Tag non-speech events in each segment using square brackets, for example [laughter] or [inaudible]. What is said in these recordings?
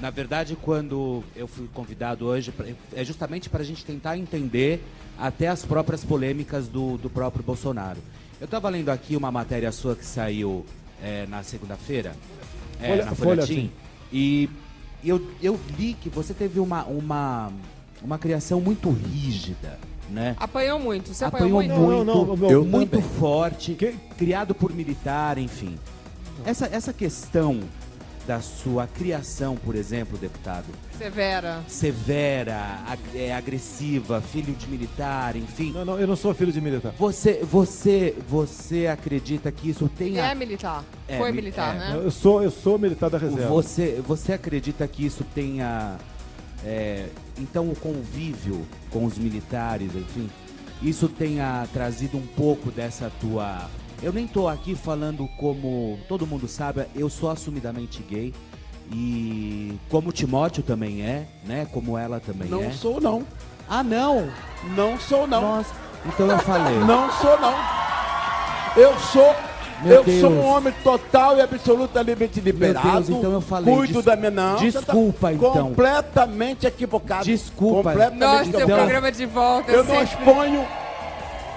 Na verdade, quando eu fui convidado hoje, é justamente para a gente tentar entender até as próprias polêmicas do, do próprio Bolsonaro. Eu estava lendo aqui uma matéria sua que saiu é, na segunda-feira, é, na Folhetim, e eu, eu li que você teve uma, uma, uma criação muito rígida. Né? Apanhou muito, você apanhou, apanhou muito, muito, não, não, eu muito também. forte, que? criado por militar, enfim. Essa, essa questão da sua criação, por exemplo, deputado? Severa. Severa, ag é, agressiva, filho de militar, enfim. Não, não, eu não sou filho de militar. Você, você, você acredita que isso tenha? É militar. É, Foi militar, é. né? Eu sou, eu sou militar da reserva. Você, você acredita que isso tenha, é, então, o convívio com os militares, enfim, isso tenha trazido um pouco dessa tua eu nem tô aqui falando como todo mundo sabe, eu sou assumidamente gay. E como o Timóteo também é, né? Como ela também não é. Não sou não. Ah, não? Não sou não. Nossa, então eu falei. [laughs] Não sou não. Eu sou Meu eu Deus. sou um homem total e absolutamente liberado. Meu Deus, então eu falei. Cuido da minha não. Desculpa, tá então. Completamente equivocado. Desculpa. Completamente Nossa, então, seu programa de volta. Eu, eu não exponho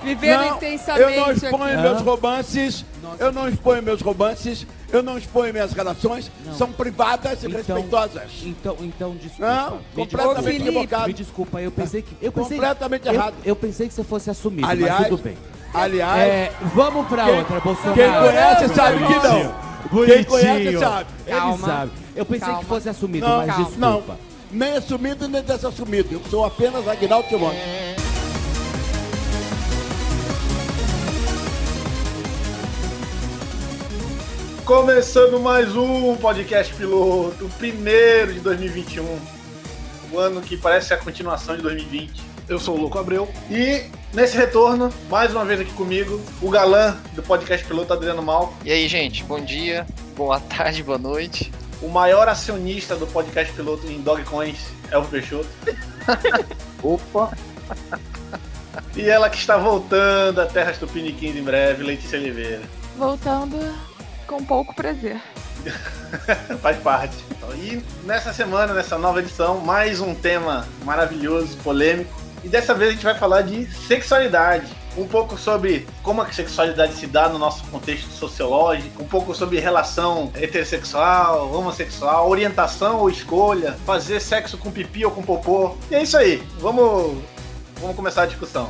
Vivendo não, intensamente. Eu não exponho aqui. meus romances. Nossa. Eu não exponho meus romances. Eu não exponho minhas relações. Não. São privadas e então, respeitosas. Então, então, desculpa. Não, me completamente equivocado. Me desculpa, eu pensei que. Eu pensei, completamente eu, errado. Eu pensei que você fosse assumido, aliás, mas tudo bem. Aliás. É, vamos pra quem, outra, Bolsonaro. Quem conhece sabe que não. Bonitinho. Quem conhece sabe. Calma. Ele sabe. Eu pensei Calma. que fosse assumido, não, mas calma. desculpa. Não. Nem assumido, nem desassumido. Eu sou apenas Aguinaldo Timóteo. Começando mais um podcast piloto, o primeiro de 2021. O ano que parece a continuação de 2020. Eu sou o Louco Abreu e nesse retorno, mais uma vez aqui comigo, o galã do podcast piloto Adriano Mal. E aí, gente, bom dia, boa tarde, boa noite. O maior acionista do podcast piloto em Dogcoins, Elvio Peixoto. [laughs] Opa! E ela que está voltando a Terras Tupiniquins em breve, Letícia Oliveira. Voltando com pouco prazer. [laughs] Faz parte. E nessa semana, nessa nova edição, mais um tema maravilhoso, polêmico. E dessa vez a gente vai falar de sexualidade. Um pouco sobre como a sexualidade se dá no nosso contexto sociológico, um pouco sobre relação heterossexual, homossexual, orientação ou escolha, fazer sexo com pipi ou com popô. E é isso aí. Vamos, vamos começar a discussão.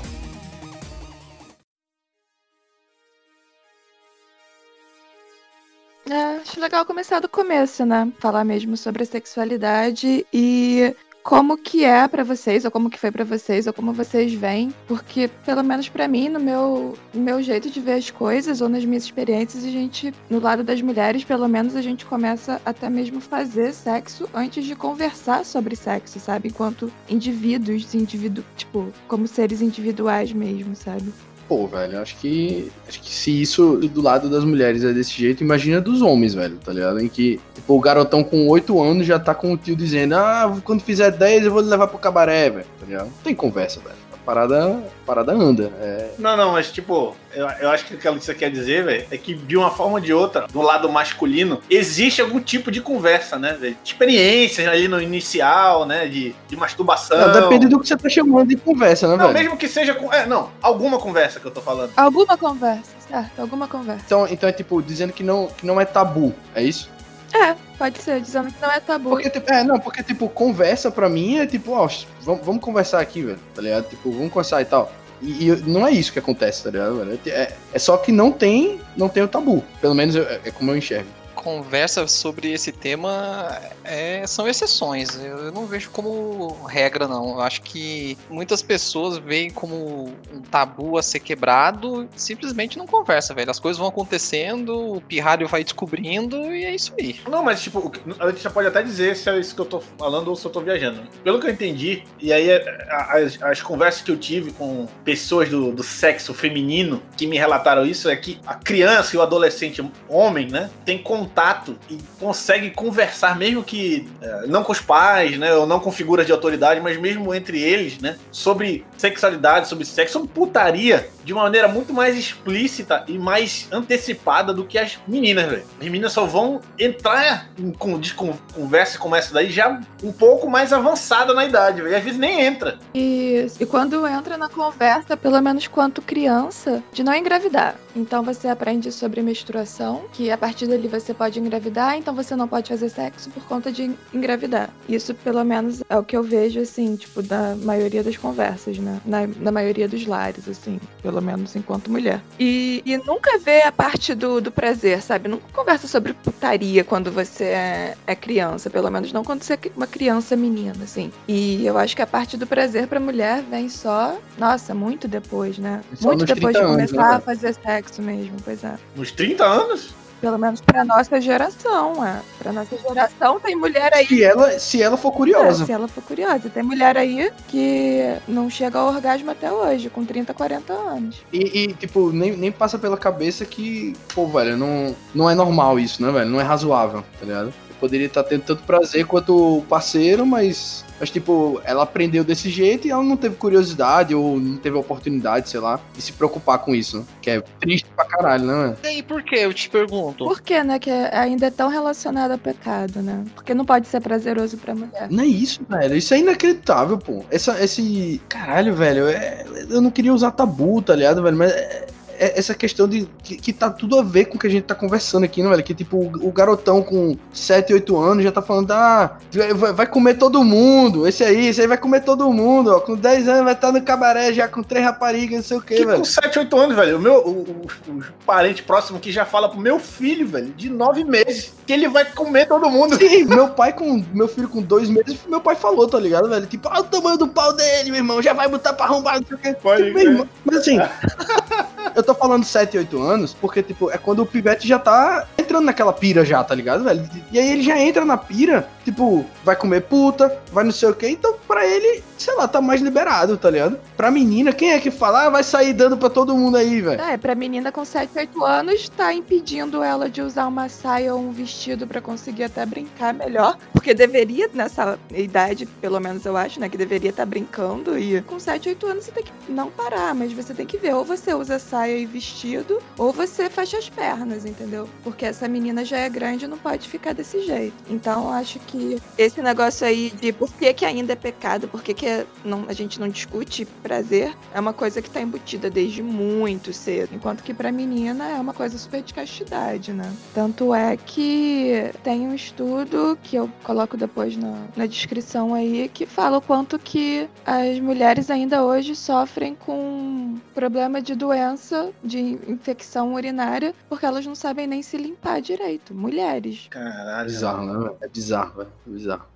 É, acho legal começar do começo, né? Falar mesmo sobre a sexualidade e como que é para vocês, ou como que foi para vocês, ou como vocês veem, porque pelo menos para mim, no meu, no meu jeito de ver as coisas, ou nas minhas experiências, a gente, no lado das mulheres, pelo menos a gente começa até mesmo fazer sexo antes de conversar sobre sexo, sabe? Enquanto indivíduos, indivíduo, tipo, como seres individuais mesmo, sabe? Pô, velho, acho que. Acho que se isso do lado das mulheres é desse jeito, imagina dos homens, velho, tá ligado? Em que, tipo, o garotão com 8 anos já tá com o tio dizendo, ah, quando fizer 10 eu vou levar pro cabaré, velho, tá ligado? Não tem conversa, velho parada, parada anda. É... Não, não, mas tipo, eu, eu acho que o que você quer dizer, velho, é que de uma forma ou de outra, do lado masculino, existe algum tipo de conversa, né, velho? Experiências ali no inicial, né, de, de masturbação. Não, depende do que você tá chamando de conversa, né, não, velho? mesmo que seja, é, não, alguma conversa que eu tô falando. Alguma conversa, certo, alguma conversa. Então, então é tipo, dizendo que não, que não é tabu, é isso? É, pode ser, que não é tabu. Porque, tipo, é, não, porque, tipo, conversa pra mim é tipo, ó, vamos, vamos conversar aqui, velho, tá ligado? Tipo, vamos conversar e tal. E, e, não é isso que acontece, tá ligado, velho? É, é só que não tem, não tem o tabu. Pelo menos eu, é como eu enxergo conversa sobre esse tema é, são exceções. Eu não vejo como regra, não. Eu acho que muitas pessoas veem como um tabu a ser quebrado simplesmente não conversa, velho. As coisas vão acontecendo, o pirralho vai descobrindo e é isso aí. Não, mas tipo, a gente já pode até dizer se é isso que eu tô falando ou se eu tô viajando. Pelo que eu entendi, e aí é, as, as conversas que eu tive com pessoas do, do sexo feminino que me relataram isso é que a criança e o adolescente homem, né, tem contato contato e consegue conversar, mesmo que é, não com os pais, né, ou não com figuras de autoridade, mas mesmo entre eles, né, sobre sexualidade, sobre sexo, sobre putaria, de uma maneira muito mais explícita e mais antecipada do que as meninas, velho. As meninas só vão entrar em conversa como essa daí já um pouco mais avançada na idade, velho. Às vezes nem entra. E, e quando entra na conversa, pelo menos quanto criança, de não engravidar. Então você aprende sobre menstruação, que a partir dali você pode engravidar, então você não pode fazer sexo por conta de engravidar. Isso, pelo menos, é o que eu vejo, assim, tipo, da maioria das conversas, né? Na, na maioria dos lares, assim, pelo menos enquanto mulher. E, e nunca vê a parte do, do prazer, sabe? Nunca conversa sobre putaria quando você é, é criança, pelo menos não quando você é uma criança menina, assim. E eu acho que a parte do prazer pra mulher vem só, nossa, muito depois, né? Só muito depois de 30 anos, começar né? a fazer sexo mesmo, pois é. Nos 30 anos? Pelo menos pra nossa geração, é. Pra nossa geração tem mulher aí. Se ela, se ela for curiosa. É, se ela for curiosa. Tem mulher aí que não chega ao orgasmo até hoje, com 30, 40 anos. E, e, tipo, nem, nem passa pela cabeça que, pô, velho, não, não é normal isso, né, velho? Não é razoável, tá ligado? Eu poderia estar tendo tanto prazer quanto o parceiro, mas, mas, tipo, ela aprendeu desse jeito e ela não teve curiosidade ou não teve oportunidade, sei lá, de se preocupar com isso, né? Que é triste pra caralho, né? E por que? Eu te pergunto. Por que, né? Que ainda é tão relacionado ao pecado, né? Porque não pode ser prazeroso pra mulher. Não é isso, velho. Isso é inacreditável, pô. Essa, esse. Caralho, velho. é- Eu não queria usar tabu, tá ligado, velho? Mas é- é essa questão de. Que, que tá tudo a ver com o que a gente tá conversando aqui, né, velho? Que tipo, o, o garotão com 7, 8 anos já tá falando, ah, vai, vai comer todo mundo. Esse aí, esse aí vai comer todo mundo, ó. Com 10 anos vai estar no cabaré já com três raparigas, não sei o quê, Que velho. com 7, 8 anos, velho. O meu o, o- o parente próximo que já fala pro meu filho, velho, de 9 meses, que ele vai comer todo mundo. Sim, meu pai com. Meu filho com dois meses, meu pai falou, tá ligado, velho? Tipo, olha o tamanho do pau dele, meu irmão. Já vai botar pra arrombar, não sei o quê. Pode Tipo, Mas assim, [laughs] eu tô falando 7, 8 anos, porque, tipo, é quando o pivete já tá entrando naquela pira já, tá ligado, velho? E aí ele já entra na pira, tipo, vai comer puta, vai não sei o quê. Então, pra ele, sei lá, tá mais liberado, tá ligado? Pra menina, quem é que fala, ah, vai sair dando pra todo mundo aí, velho? É, pra menina com 7, 8 anos, tá impedindo ela de usar uma saia ou um vestido pra conseguir até brincar melhor. Porque deveria, nessa idade, pelo menos eu acho, né, que deveria estar brincando. E com 7, 8 anos você tem que não parar, mas você tem que ver. Ou você usa saia e vestido, ou você fecha as pernas, entendeu? Porque essa menina já é grande não pode ficar desse jeito. Então acho que esse negócio aí de por que, que ainda é pecado, por que, que é- não- a gente não discute prazer, é uma coisa que tá embutida desde muito cedo. Enquanto que pra menina é uma coisa super de castidade, né? Tanto é que tem um estudo que eu coloco depois na, na descrição aí que fala o quanto que as mulheres ainda hoje sofrem com problema de doença, de infecção urinária, porque elas não sabem nem se limpar direito. Mulheres. Caralho. bizarro, né? É bizarro, velho. É bizarro.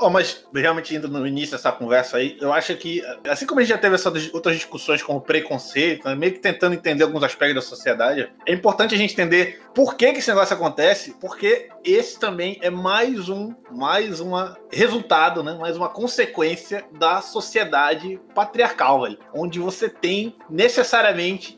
Ó, mas realmente indo no início dessa conversa aí, eu acho que, assim como a gente já teve essas outras discussões como preconceito, né, meio que tentando entender alguns aspectos da sociedade, é importante a gente entender por que, que esse negócio acontece, porque esse também é mais um, mais uma resultado, né, mais uma consequência da sociedade patriarcal, velho, onde você tem necessariamente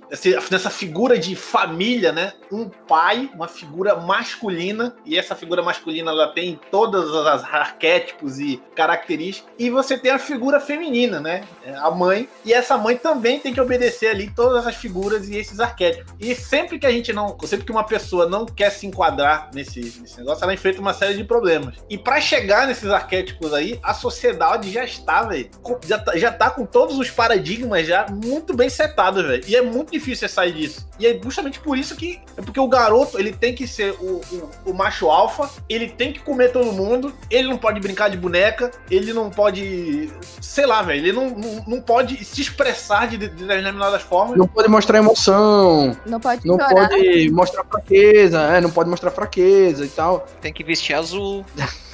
nessa figura de família, né, um pai, uma figura masculina, e essa figura masculina ela tem todas as arquétipos e características, e você tem a figura feminina, né, é, a mãe, e essa mãe também tem que obedecer ali todas as figuras e esses arquétipos. E sempre que a gente não, sempre que uma pessoa não quer se enquadrar nesse, nesse negócio, ela enfrenta uma série de problemas. E pra chegar nesses arquétipos aí, a sociedade já está, velho, já tá, já tá com todos os paradigmas já muito bem setados, velho. E é muito difícil você sair disso. E é justamente por isso que é porque o garoto, ele tem que ser o, o, o macho alfa, ele tem que comer todo mundo, ele não pode brincar de boneca, ele não pode, sei lá, velho, ele não, não, não pode se expressar de, de determinadas formas. Não pode mostrar emoção, Não pode não chorar. pode mostrar fraqueza, é, não pode mostrar fraqueza e tal. Tem que vestir azul.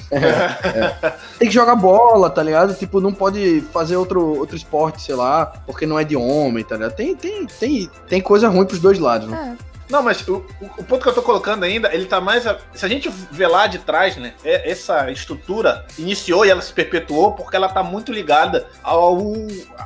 [laughs] Tem que jogar bola, tá ligado? Tipo, não pode fazer outro, outro esporte, sei lá, porque não é de homem, tá ligado? Tem, tem, tem, tem coisa ruim pros dois lados, né? Não, mas o, o, ponto que eu tô colocando ainda, ele tá mais. A, se a gente ver lá de trás, né? É, essa estrutura iniciou e ela se perpetuou porque ela tá muito ligada ao.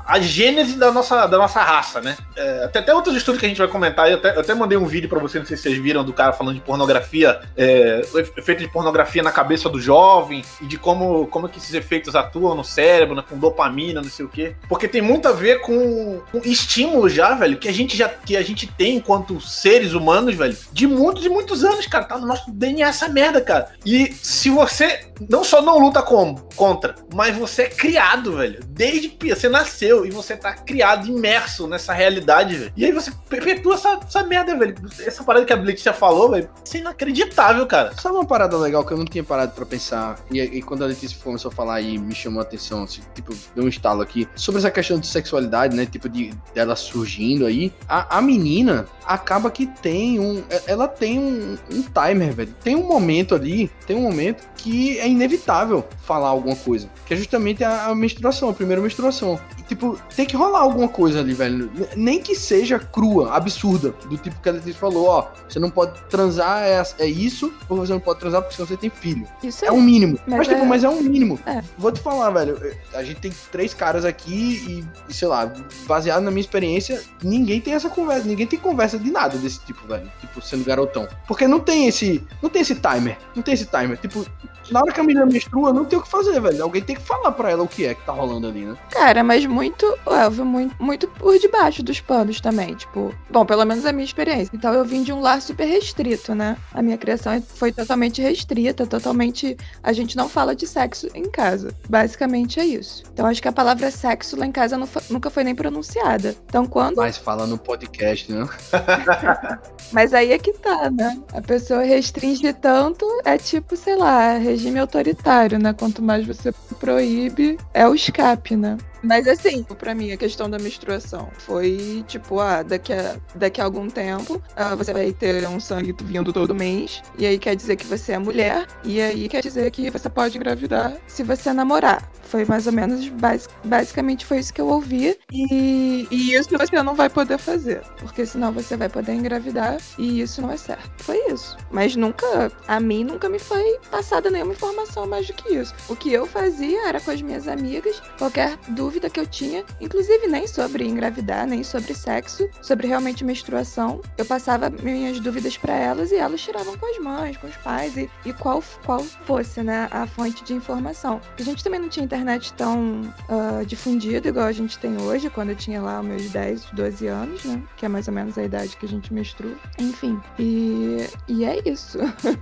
a gênese da nossa, da nossa raça, né? É, até outros estudos que a gente vai comentar. Eu até, eu até mandei um vídeo para vocês, não sei se vocês viram, do cara falando de pornografia, é, o efeito de pornografia na cabeça do jovem e de como, como que esses efeitos atuam no cérebro, né, com dopamina, não sei o quê. Porque tem muito a ver com, com estímulo já, velho, que a gente já que a gente tem enquanto seres humanos, velho, de muitos e muitos anos, cara. Tá no nosso DNA essa merda, cara. E se você não só não luta como, contra, mas você é criado, velho. Desde que você nasceu e você tá criado, imerso nessa realidade, velho. E aí você perpetua essa, essa merda, velho. Essa parada que a Letícia falou, velho, isso é inacreditável, cara. Sabe uma parada legal que eu não tinha parado pra pensar? E, e quando a Letícia começou a falar aí, me chamou a atenção, assim, tipo, deu um estalo aqui. Sobre essa questão de sexualidade, né? Tipo, de dela surgindo aí. A, a menina acaba que tem um. Ela tem um, um timer, velho. Tem um momento ali, tem um momento que é inevitável falar alguma coisa. Que é justamente a, a menstruação, a primeira menstruação. Tipo, tem que rolar alguma coisa ali, velho. Nem que seja crua, absurda. Do tipo que a Letícia falou, ó, você não pode transar, é, é isso, ou você não pode transar porque você tem filho. Isso é, é um mínimo. Mas, mas tipo, é... mas é um mínimo. É. Vou te falar, velho. A gente tem três caras aqui e, sei lá, baseado na minha experiência, ninguém tem essa conversa. Ninguém tem conversa de nada desse tipo, velho. Tipo, sendo garotão. Porque não tem esse. Não tem esse timer. Não tem esse timer. Tipo, na hora que a menina menstrua, não tem o que fazer, velho. Alguém tem que falar pra ela o que é que tá rolando ali, né? Cara, mas muito, Elvio, muito, muito por debaixo dos panos também. Tipo, bom, pelo menos a minha experiência. Então eu vim de um lar super restrito, né? A minha criação foi totalmente restrita, totalmente. A gente não fala de sexo em casa. Basicamente é isso. Então acho que a palavra sexo lá em casa foi, nunca foi nem pronunciada. Então quando. Mas fala no podcast, né? [laughs] mas aí é que tá, né? A pessoa restringe tanto, é tipo, sei lá, regime autoritário, né? Quanto mais você proíbe, é o escape, né? Mas assim, para mim, a questão da menstruação foi tipo, ah, daqui a, daqui a algum tempo ah, você vai ter um sangue vindo todo mês, e aí quer dizer que você é mulher, e aí quer dizer que você pode engravidar se você namorar. Foi mais ou menos, basic, basicamente foi isso que eu ouvi, e, e isso você não vai poder fazer, porque senão você vai poder engravidar, e isso não é certo. Foi isso. Mas nunca, a mim nunca me foi passada nenhuma informação mais do que isso. O que eu fazia era com as minhas amigas, qualquer dúvida dúvida que eu tinha, inclusive nem sobre engravidar, nem sobre sexo, sobre realmente menstruação. Eu passava minhas dúvidas para elas e elas tiravam com as mães, com os pais e, e qual, qual fosse né, a fonte de informação. A gente também não tinha internet tão uh, difundida igual a gente tem hoje, quando eu tinha lá meus 10, 12 anos, né? Que é mais ou menos a idade que a gente menstrua. Enfim, e, e é isso.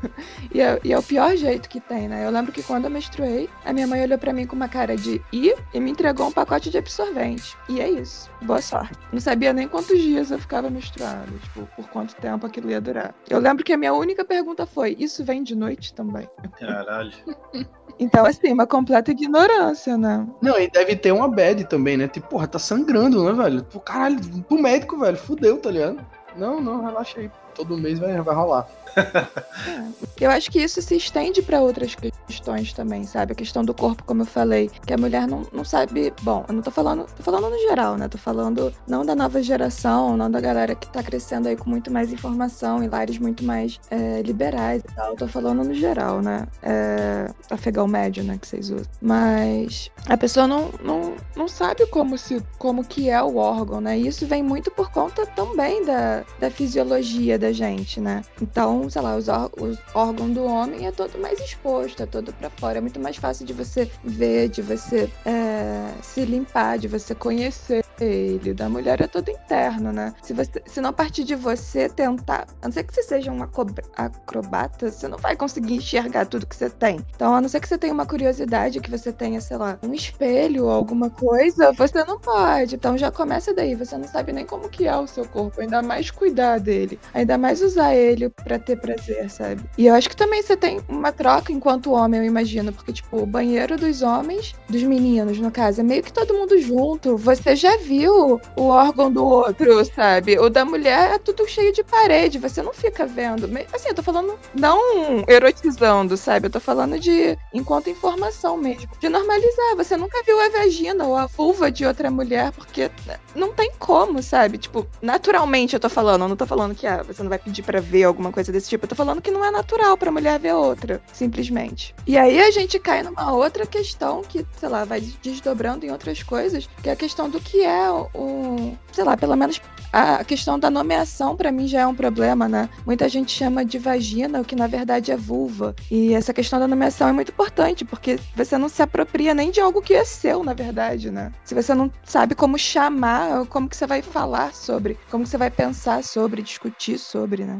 [laughs] e, é, e é o pior jeito que tem, né? Eu lembro que quando eu menstruei, a minha mãe olhou para mim com uma cara de ir e me entregou um pacote de absorvente. E é isso. Boa sorte. Não sabia nem quantos dias eu ficava menstruada, tipo, por quanto tempo aquilo ia durar. Eu lembro que a minha única pergunta foi: Isso vem de noite também? Caralho. [laughs] Então, assim, uma completa ignorância, né? Não, e deve ter uma bad também, né? Tipo, porra, tá sangrando, né, velho? Tipo, caralho, pro médico, velho, fudeu, tá ligado? Não, não, relaxa aí. Todo mês vai, vai rolar. É. Eu acho que isso se estende para outras questões também, sabe? A questão do corpo, como eu falei, que a mulher não, não sabe. Bom, eu não tô falando, tô falando no geral, né? Tô falando não da nova geração, não da galera que tá crescendo aí com muito mais informação, em lares muito mais é, liberais e tal. Tô falando no geral, né? É, afegão médio, né? Que vocês usam. Mas a pessoa não, não, não sabe como, se, como que é o órgão, né? E isso vem muito por conta também da, da fisiologia da gente, né? Então, sei lá, os, os órgãos do homem é todo mais exposto, é todo para fora. É muito mais fácil de você ver, de você é, se limpar, de você conhecer ele. Da mulher é todo interno, né? Se, você, se não partir de você tentar, a não ser que você seja um acrobata, você não vai conseguir enxergar tudo que você tem. Então, a não ser que você tenha uma curiosidade, que você tenha, sei lá, um espelho ou alguma coisa, você não pode. Então já começa daí. Você não sabe nem como que é o seu corpo, ainda mais cuidar dele, ainda mais usar ele para ter prazer, sabe? E eu acho que também você tem uma troca enquanto homem, eu imagino, porque, tipo, o banheiro dos homens, dos meninos, no caso, é meio que todo mundo junto. Você já viu o órgão do outro, sabe? O da mulher é tudo cheio de parede, você não fica vendo. Assim, eu tô falando não erotizando, sabe? Eu tô falando de enquanto informação mesmo. De normalizar. Você nunca viu a vagina ou a vulva de outra mulher, porque não tem como, sabe? Tipo, naturalmente eu tô falando, eu não tô falando que ah, você não vai pedir para ver alguma coisa desse tipo. Eu tô falando que não é natural pra mulher ver outra, simplesmente. E aí a gente cai numa outra questão que, sei lá, vai desdobrando em outras coisas, que é a questão do que é o, sei lá, pelo menos a questão da nomeação para mim já é um problema, né? Muita gente chama de vagina, o que na verdade é vulva. E essa questão da nomeação é muito importante, porque você não se apropria nem de algo que é seu, na verdade, né? Se você não sabe como chamar, como que você vai falar sobre, como que você vai pensar sobre, discutir sobre, né?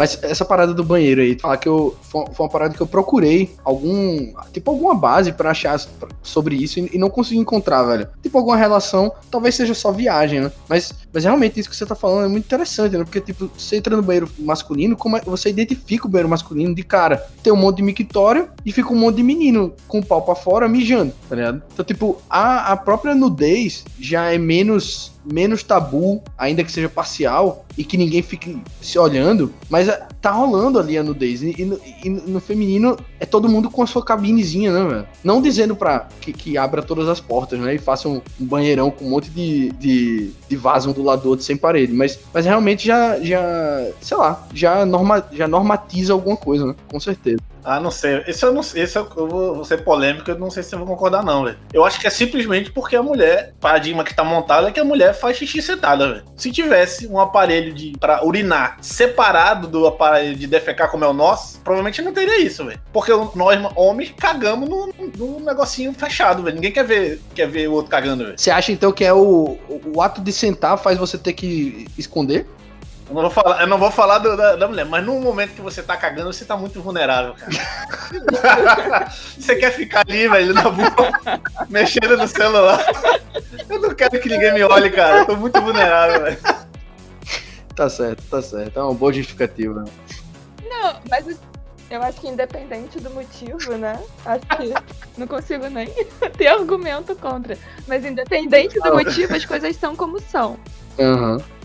Mas essa parada do banheiro aí, falar que eu foi uma parada que eu procurei algum, tipo alguma base para achar sobre isso e, não consegui encontrar, velho. Tipo alguma relação, talvez seja só viagem, né? Mas, mas realmente isso que você tá falando é muito interessante, né? Porque tipo, você entra no banheiro masculino, como é, você identifica o banheiro masculino de cara. Tem um monte de mictório e fica um monte de menino com o pau para fora mijando, tá ligado? Então, tipo, a, a própria nudez já é menos menos tabu, ainda que seja parcial, e que ninguém fique se olhando, mas é, tá rolando ali a nudez. E, e, e no feminino é todo mundo com a sua cabinezinha, né, velho? Não dizendo pra que, que abra todas as portas, né? E faça um, um banheirão com um monte de, de, de vaso um do lado do outro sem parede, mas, mas realmente já, já, sei lá, já, norma, já normatiza alguma coisa, né? Com certeza. Ah, não sei. Isso eu não. Isso eu vou, vou ser polêmico, eu não sei se eu vou concordar, não, velho. Eu acho que é simplesmente porque a mulher, paradigma que tá montado é que a mulher faz xixi sentada, velho. Se tivesse um aparelho de para urinar separado do aparelho de defecar como é o nosso, provavelmente não teria isso, velho. Porque nós, homens, cagamos no, no negocinho fechado, velho. Ninguém quer ver, quer ver o outro cagando, velho. Você acha então que é o, o ato de sentar faz você ter que esconder? Eu não vou falar, eu não vou falar do, da, da, mulher, mas no momento que você tá cagando, você tá muito vulnerável, cara. [laughs] você quer ficar ali, velho, na boca, mexendo no celular. Eu não quero que ninguém me olhe, cara. Eu tô muito vulnerável, velho. Tá certo, tá certo. É uma boa justificativa. Não, mas eu acho que independente do motivo, né? Acho que não consigo nem [laughs] ter argumento contra. Mas independente do motivo, as coisas são como são. Aham. Uhum.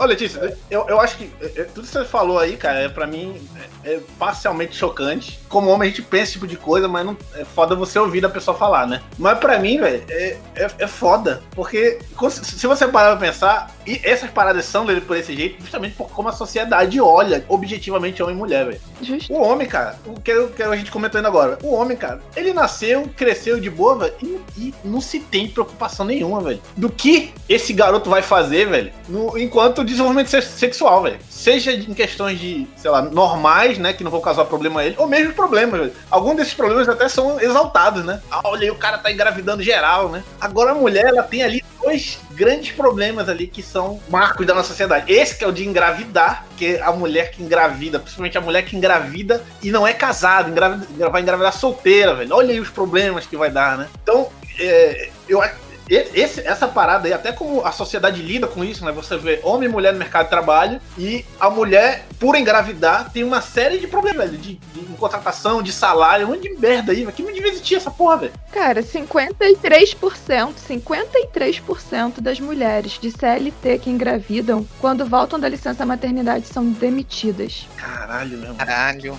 Ô, Letícia, eu, eu acho que é, é, tudo que você falou aí, cara, é, pra mim é, é parcialmente chocante. Como homem, a gente pensa esse tipo de coisa, mas não, é foda você ouvir a pessoa falar, né? Mas pra mim, velho, é, é, é, foda. Porque se você parar pra pensar, e essas paradas são dele por esse jeito, justamente por como a sociedade olha objetivamente homem e mulher, velho. O homem, cara, o que, que a gente comentou ainda agora, o homem, cara, ele nasceu, cresceu de boa, velho, e, e, não se tem preocupação nenhuma, velho. Do que esse garoto vai fazer, velho, enquanto desenvolvimento sexual, velho. Seja em questões de, sei lá, normais, né, que não vão causar problema a ele, ou mesmo problemas, velho. Alguns desses problemas até são exaltados, né? Ah, olha aí, o cara tá engravidando geral, né? Agora a mulher, ela tem ali dois grandes problemas ali que são marcos da nossa sociedade. Esse que é o de engravidar, que é a mulher que engravida, principalmente a mulher que engravida e não é casada, engravida, vai engravidar solteira, velho. Olha aí os problemas que vai dar, né? Então, é, eu acho esse, essa parada aí, até como a sociedade lida com isso, né? Você vê homem e mulher no mercado de trabalho e a mulher, por engravidar, tem uma série de problemas, velho. De, de, contratação, de salário, um monte de merda aí, velho. Que me devia existir essa porra, velho. Cara, 53%, 53% das mulheres de CLT que engravidam, quando voltam da licença maternidade, são demitidas. Caralho, meu. Caralho.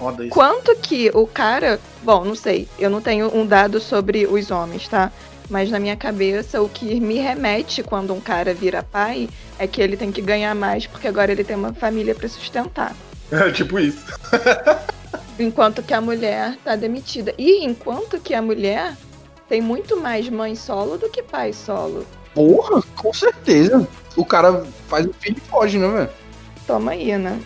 Foda isso. Quanto que o cara. Bom, não sei. Eu não tenho um dado sobre os homens, tá? Mas na minha cabeça, o que me remete quando um cara vira pai é que ele tem que ganhar mais porque agora ele tem uma família para sustentar. [laughs] É tipo isso. [laughs] enquanto que a mulher tá demitida. E enquanto que a mulher tem muito mais mãe solo do que pai solo. Porra, com certeza. O cara faz o filho e foge, né, velho? Toma aí, né?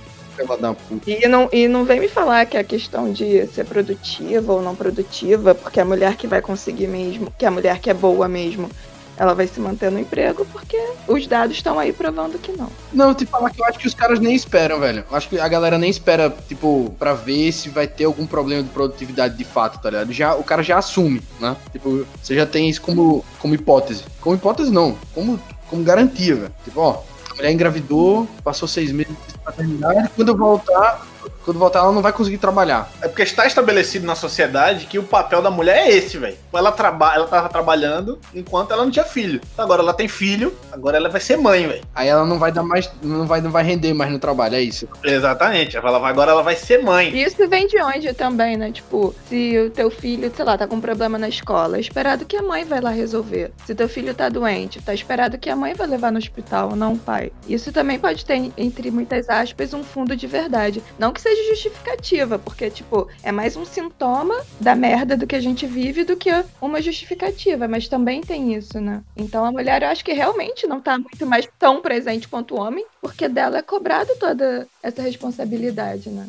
Da puta. E não, e não vem me falar que é a questão de ser produtiva ou não produtiva, porque a mulher que vai conseguir mesmo, que a mulher que é boa mesmo, ela vai se manter no emprego porque os dados estão aí provando que não. Não, te falar que eu acho que os caras nem esperam, velho. Eu acho que a galera nem espera, tipo, pra ver se vai ter algum problema de produtividade de fato, tá ligado? Já, o cara já assume, né? Tipo, você já tem isso como, como hipótese. Como hipótese, não. Como, como garantia, velho. Tipo, ó, mulher engravidou, passou seis meses de paternidade, quando eu voltar, Quando voltar, ela não vai conseguir trabalhar. É porque está estabelecido na sociedade que o papel da mulher é esse, velho. Ela, traba ela tava trabalhando enquanto ela não tinha filho. Agora ela tem filho, agora ela vai ser mãe, velho. Aí ela não vai dar mais. Não vai, não vai render mais no trabalho, é isso. Exatamente. Ela vai, agora ela vai ser mãe. Isso vem de onde também, né? Tipo, se o teu filho, sei lá, tá com um problema na escola, é esperado que a mãe vai lá resolver. Se teu filho tá doente, tá esperado que a mãe vai levar no hospital, não o pai. Isso também pode ter, entre muitas aspas, um fundo de verdade. Não que seja justificativa, porque, tipo, é mais um sintoma da merda do que a gente vive do que uma justificativa, mas também tem isso, né? Então a mulher, eu acho que realmente não tá muito mais tão presente quanto o homem, porque dela é cobrado toda essa responsabilidade, né?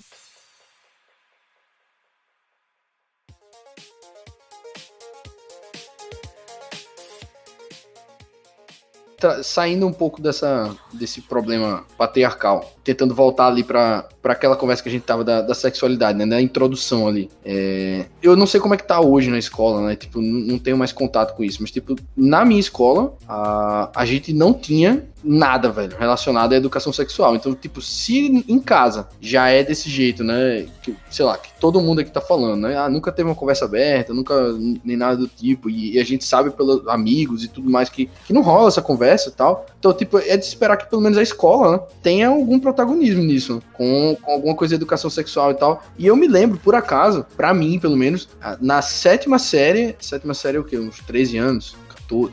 saindo um pouco dessa, desse problema patriarcal, tentando voltar ali para aquela conversa que a gente tava da, da sexualidade, né, da introdução ali. É, eu não sei como é que tá hoje na escola, né, tipo, não tenho mais contato com isso, mas tipo, na minha escola, a, a gente não tinha nada, velho, relacionado à educação sexual. Então, tipo, se em casa já é desse jeito, né? Que, sei lá, que todo mundo aqui tá falando, né? Ah, nunca teve uma conversa aberta, nunca, nem nada do tipo. E, e, a gente sabe pelos amigos e tudo mais que, que não rola essa conversa e tal. Então, tipo, é de esperar que pelo menos a escola né, tenha algum protagonismo nisso, com, com alguma coisa de educação sexual e tal. E eu me lembro, por acaso, para mim, pelo menos, na sétima série, sétima série é o quê? Uns 13 anos,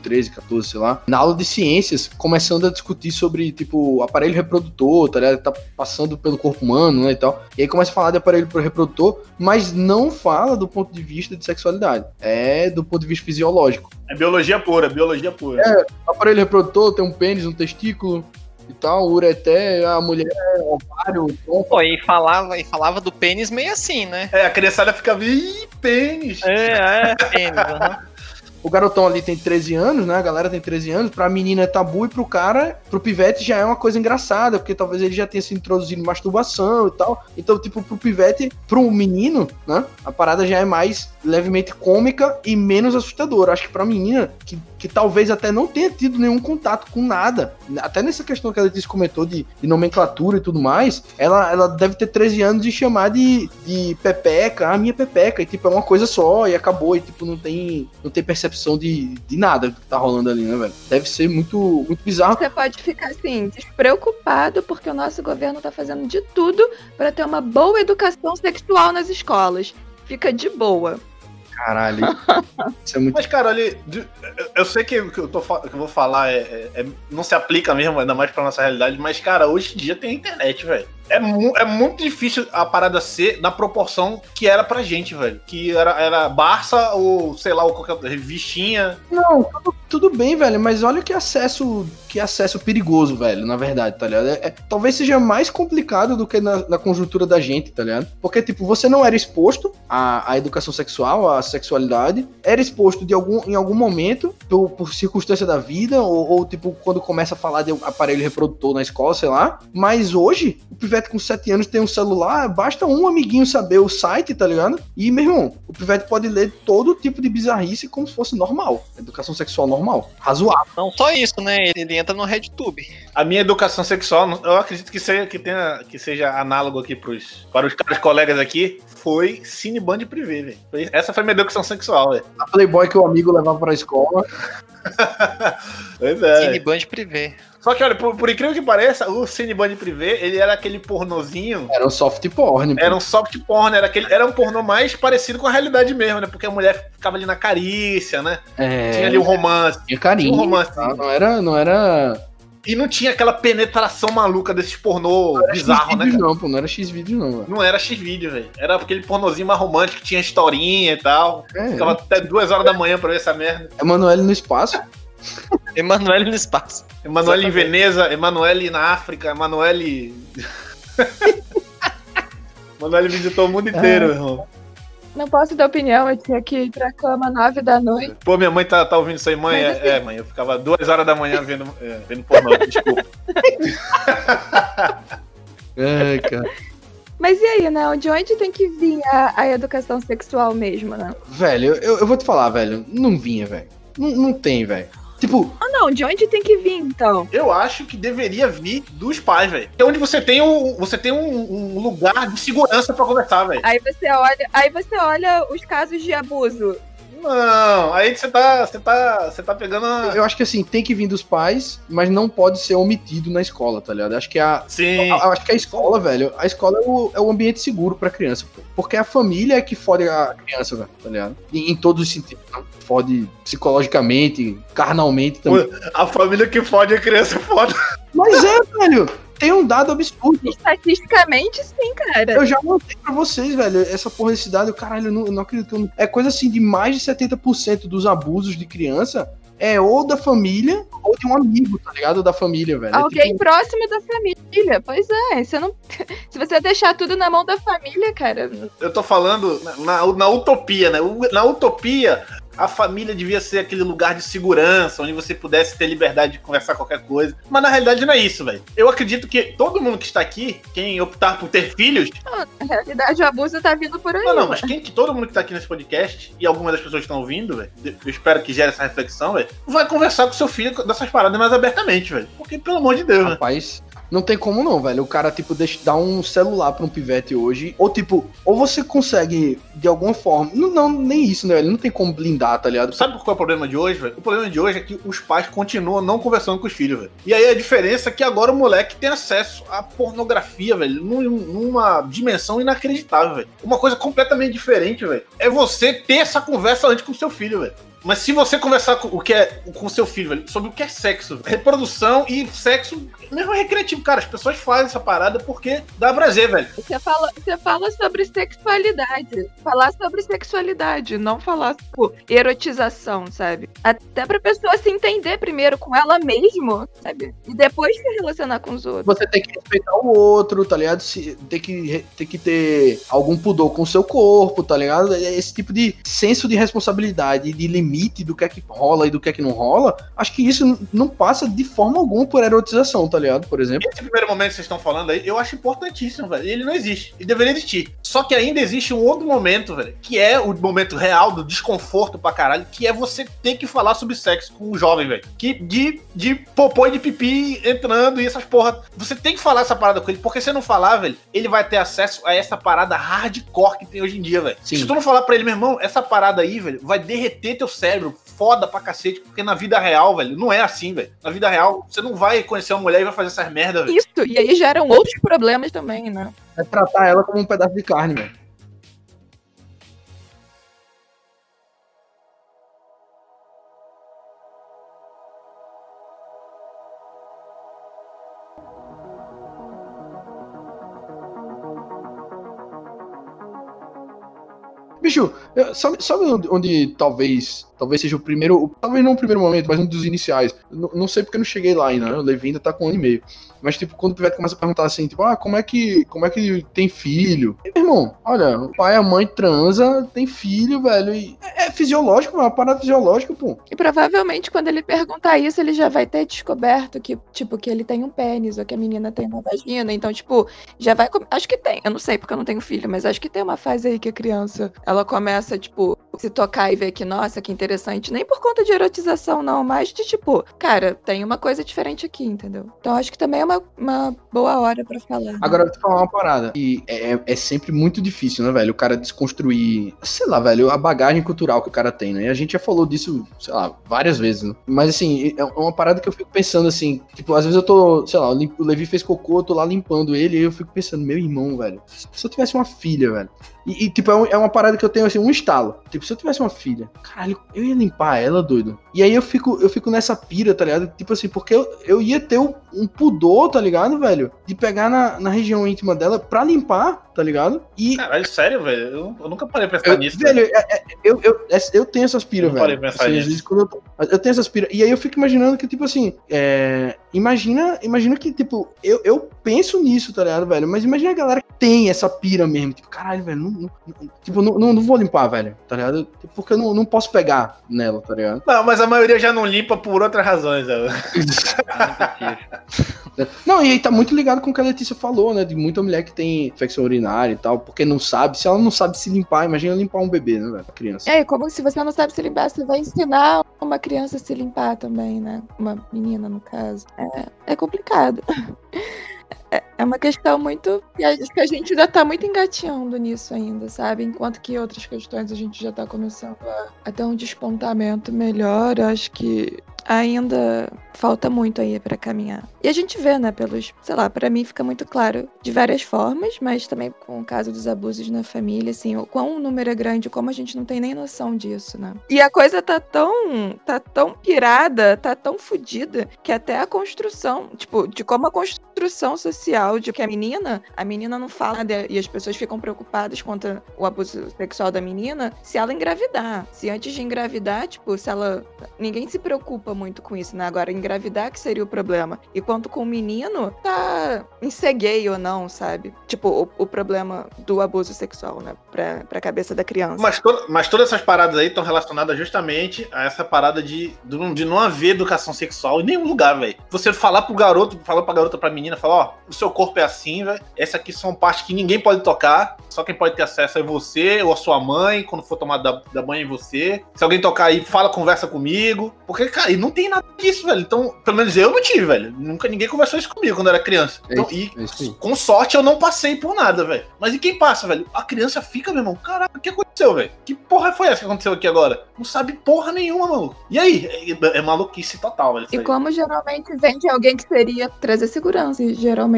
13, 14, sei lá, na aula de ciências, começando a discutir sobre, tipo, aparelho reprodutor, tá ligado? Tá passando pelo corpo humano, né, e tal. E aí começa a falar de aparelho reprodutor, mas não fala do ponto de vista de sexualidade. É do ponto de vista fisiológico. É biologia pura, biologia pura. É, aparelho reprodutor tem um pênis, um testículo, e tal, o ureté, a mulher, o ovário, o Pô, e falava, e falava do pênis meio assim, né? É, a criançada ficava, ih, pênis. É, é, pênis, aham. Uhum. O garotão ali tem 13 anos, né? A galera tem 13 anos. Pra menina é tabu e pro cara, pro pivete já é uma coisa engraçada, porque talvez ele já tenha se introduzido em masturbação e tal. Então, tipo, pro pivete, pro menino, né? A parada já é mais levemente cômica e menos assustadora. Acho que pra menina, que, que talvez até não tenha tido nenhum contato com nada, até nessa questão que a Letícia comentou de, de nomenclatura e tudo mais, ela, ela deve ter 13 anos e chamar de, de pepeca, a minha pepeca, e tipo, é uma coisa só e acabou, e tipo, não tem, não tem percepção de, de nada que tá rolando ali, né, velho? Deve ser muito, muito bizarro. Você pode ficar assim, despreocupado, porque o nosso governo tá fazendo de tudo para ter uma boa educação sexual nas escolas. Fica de boa. Caralho. [laughs] Isso é muito... Mas, cara, olha, eu sei que o que eu, tô, que eu vou falar é, é, é, não se aplica mesmo, ainda mais pra nossa realidade, mas, cara, hoje em dia tem internet, velho. É, mu é muito difícil a parada ser na proporção que era pra gente, velho. Que era, era Barça ou, sei lá, ou qualquer revistinha. Não, tudo, tudo, bem, velho, mas olha que acesso que acesso perigoso, velho, na verdade, tá ligado? É, é, talvez seja mais complicado do que na, na, conjuntura da gente, tá ligado? Porque, tipo, você não era exposto à, à educação sexual, à sexualidade, era exposto de algum, em algum momento, por, por circunstância da vida, ou, ou, tipo, quando começa a falar de aparelho reprodutor na escola, sei lá. Mas hoje, o pivete com 7 anos tem um celular, basta um amiguinho saber o site, tá ligado? E, meu irmão, o pivete pode ler todo tipo de bizarrice como se fosse normal. Educação sexual normal. Razoável. Não só isso, né? Ele entra no RedTube. A minha educação sexual, eu acredito que seja, que tenha, que seja análogo aqui pros, para os caros colegas aqui, foi Cineband Privé, velho. Essa foi minha educação sexual, velho. A Playboy que o amigo levava pra escola. [laughs] pois é. Cineband Privé. Só que, olha, por, por, incrível que pareça, o Cineband Privé, ele era aquele pornozinho. Era um soft porn. Era um soft porn, era, aquele, era um pornô mais parecido com a realidade mesmo, né? Porque a mulher ficava ali na carícia, né? É... Tinha ali o um romance. Tinha carinho. Tinha um romance. Não, não era. Não era... E não tinha aquela penetração maluca desses pornô bizarro, né? Cara? Não, pô, não era X-Vídeo, não. Véio. Não era X-Vídeo, velho. Era aquele pornozinho mais romântico que tinha historinha e tal. É, Ficava é. até duas horas da manhã pra ver essa merda. Emanuele no espaço. [laughs] Emanuele no espaço. Emanuele em Veneza, Emanuele na África, Emanuele. [laughs] Emanuele visitou o mundo inteiro, é. meu irmão. Não posso dar opinião, eu tinha que ir pra cama nove da noite. Pô, minha mãe tá, tá ouvindo isso aí, mãe? É, assim... é, mãe, eu ficava duas horas da manhã vendo, é, vendo pornô, desculpa. Ai, [laughs] cara. Mas e aí, né? De onde tem que vir a, a educação sexual mesmo, né? Velho, eu, eu vou te falar, velho, não vinha, velho. Não, não tem, velho Tipo. Ah, não, de onde tem que vir, então? Eu acho que deveria vir dos pais, velho. É onde você tem um, você tem um, um lugar de segurança para conversar, velho. Aí você olha, aí você olha os casos de abuso não, aí você tá, você tá, você tá pegando. Eu acho que assim, tem que vir dos pais, mas não pode ser omitido na escola, tá ligado? Acho que a. Sim. A, acho que a escola, velho, a escola é o, é o ambiente seguro pra criança, pô. Porque a família é que fode a criança, velho, tá ligado? Em, em todos os sentidos. Né? Fode psicologicamente, carnalmente também. A família que fode a criança é foda. Mas é, velho tem um dado absurdo. Estatisticamente, sim, cara. Eu já mostrei pra vocês, velho, essa porra desse dado, caralho, eu não, eu não acredito. É coisa assim de mais de 70% dos abusos de criança é ou da família ou de um amigo, tá ligado? Da família, velho. Alguém é tipo... próximo da família. Pois é, você não. [laughs] Se você deixar tudo na mão da família, cara. Eu tô falando na, na utopia, né? Na utopia, a família devia ser aquele lugar de segurança, onde você pudesse ter liberdade de conversar qualquer coisa. Mas na realidade não é isso, velho. Eu acredito que todo mundo que está aqui, quem optar por ter filhos. Não, na realidade, o abuso tá vindo por aí. Não, não, mas quem que todo mundo que tá aqui nesse podcast, e algumas das pessoas que estão ouvindo, velho, eu espero que gere essa reflexão, velho, vai conversar com seu filho dessas paradas mais abertamente, velho. Porque, pelo amor de Deus, né? Rapaz, né? Não tem como não, velho. O cara, tipo, deixa, dá um celular pra um pivete hoje. Ou, tipo, ou você consegue, de alguma forma. Não, não nem isso, né, velho? Não tem como blindar, tá ligado? Sabe qual é o problema de hoje, velho? O problema de hoje é que os pais continuam não conversando com os filhos, velho. E aí a diferença é que agora o moleque tem acesso à pornografia, velho, numa dimensão inacreditável, velho. Uma coisa completamente diferente, velho. É você ter essa conversa antes com o seu filho, velho. Mas se você conversar com o que é com seu filho, velho, sobre o que é sexo, reprodução e sexo, mesmo recreativo, cara, as pessoas fazem essa parada porque dá prazer, velho. Você fala, você fala sobre sexualidade. Falar sobre sexualidade, não falar, tipo, erotização, sabe? Até pra pessoa se entender primeiro com ela mesmo, sabe? E depois se relacionar com os outros. Você tem que respeitar o outro, tá ligado? Se, tem, que, tem que ter algum pudor com o seu corpo, tá ligado? Esse tipo de senso de responsabilidade, de limite limite do que é que rola e do que é que não rola, acho que isso não passa de forma alguma por erotização, tá ligado? Por exemplo. Esse primeiro momento que vocês estão falando aí, eu acho importantíssimo, velho. Ele não existe. Ele deveria existir. Só que ainda existe um outro momento, velho, que é o momento real do desconforto pra caralho, que é você ter que falar sobre sexo com o jovem, velho. Que de, de popô e de pipi entrando e essas porra. Você tem que falar essa parada com ele, porque se não falar, velho, ele vai ter acesso a essa parada hardcore que tem hoje em dia, velho. Se tu não falar pra ele, meu irmão, essa parada aí, velho, vai derreter teu cérebro foda pra cacete, porque na vida real, velho, não é assim, velho. Na vida real, você não vai conhecer uma mulher e vai fazer essas merdas, velho. Isso, e aí geram outros problemas também, né? É tratar ela como um pedaço de carne, velho. Bicho, sabe, sabe onde, onde, talvez talvez seja o primeiro, talvez não o primeiro momento, mas um dos iniciais. Não, não sei porque eu não cheguei lá ainda, né? O Levi ainda tá com um ano e meio. Mas, tipo, quando o Pivete começa a perguntar assim, tipo, ah, como é que, como é que tem filho? E, irmão, olha, o pai e a mãe transa, tem filho, velho, e é, é fisiológico, é uma parada fisiológica, pô. E provavelmente quando ele perguntar isso, ele já vai ter descoberto que, tipo, que ele tem um pênis ou que a menina tem uma vagina, então, tipo, já vai, acho que tem, eu não sei porque eu não tenho filho, mas acho que tem uma fase aí que a criança, ela começa, tipo, se tocar e ver que, nossa, que interessante, nem por conta de erotização, não, mas de tipo, cara, tem uma coisa diferente aqui, entendeu? Então acho que também é uma, uma boa hora para falar. Né? Agora, eu vou falar uma parada. E é, é sempre muito difícil, né, velho? O cara desconstruir, sei lá, velho, a bagagem cultural que o cara tem, né? E a gente já falou disso, sei lá, várias vezes, né? Mas assim, é uma parada que eu fico pensando assim, tipo, às vezes eu tô, sei lá, o Levi fez cocô, eu tô lá limpando ele, e eu fico pensando, meu irmão, velho, se eu tivesse uma filha, velho, e, e, tipo, é, um, é, uma parada que eu tenho, assim, um estalo. Tipo, se eu tivesse uma filha, caralho, eu ia limpar ela, doido. E aí eu fico, eu fico nessa pira, tá ligado? Tipo assim, porque eu, eu ia ter um, um pudor, tá ligado, velho? De pegar na, na região íntima dela pra limpar, tá ligado? E. Caralho, sério, velho? Eu, eu nunca parei pra pensar eu, nisso. Velho, é, é, eu, eu, é, eu tenho essas piras, velho. Parei pra pensar assim, nisso. Eu, eu, tenho essas piras. E aí eu fico imaginando que, tipo assim, é, imagina, imagina que, tipo, eu, eu penso nisso, tá ligado, velho? Mas imagina a galera que tem essa pira mesmo. Tipo, caralho, velho, não, não, tipo, não, não, não, vou limpar, velho, tá ligado? Porque eu não, não posso pegar nela, tá ligado? Não, mas a maioria já não limpa por outras razões, velho. [laughs] não, e aí tá muito ligado com o que a Letícia falou, né? De muita mulher que tem infecção urinária e tal, porque não sabe. Se ela não sabe se limpar, imagina limpar um bebê, né, velho? Criança. É, como se você não sabe se limpar, você vai ensinar uma criança se limpar também, né? Uma menina, no caso. É, é complicado. [laughs] É, é uma questão muito. que a gente ainda tá muito engateando nisso ainda, sabe? Enquanto que outras questões a gente já tá começando a, a ter um despontamento melhor. Eu acho que ainda falta muito aí para caminhar. E a gente vê, né, pelos, sei lá, para mim fica muito claro de várias formas, mas também com o caso dos abusos na família, assim, o quão o número é grande, como a gente não tem nem noção disso, né? E a coisa tá tão, tá tão pirada, tá tão fodida, que até a construção, tipo, de como a construção social de que a menina, a menina não fala e as pessoas ficam preocupadas quanto o abuso sexual da menina, se ela engravidar. Se antes de engravidar, tipo, se ela ninguém se preocupa muito com isso, né? Agora engravidar que seria o problema. E quanto com o menino, tá enceguei ou não, sabe? Tipo, o, o, problema do abuso sexual, né? Pra, pra cabeça da criança. Mas, to mas todas essas paradas aí estão relacionadas justamente a essa parada de, de não haver educação sexual em nenhum lugar, velho. Você falar pro garoto, falar pra garota, pra menina, falar, ó, o seu corpo é assim, velho. Essa aqui são partes que ninguém pode tocar. Só quem pode ter acesso é você ou a sua mãe, quando for tomar da, da banho em você. Se alguém tocar aí, fala, conversa comigo. Porque, cara, e não tem nada disso, velho. Então, pelo menos eu não tive, velho. Nunca ninguém conversou isso comigo quando eu era criança. É então, e é com sorte eu não passei por nada, velho. Mas e quem passa, velho? A criança fica, meu irmão, caraca, o que aconteceu, velho? Que porra foi essa que aconteceu aqui agora? Não sabe porra nenhuma, maluco. E aí? É, é maluquice total, velho. E como geralmente vem de alguém que seria trazer segurança, e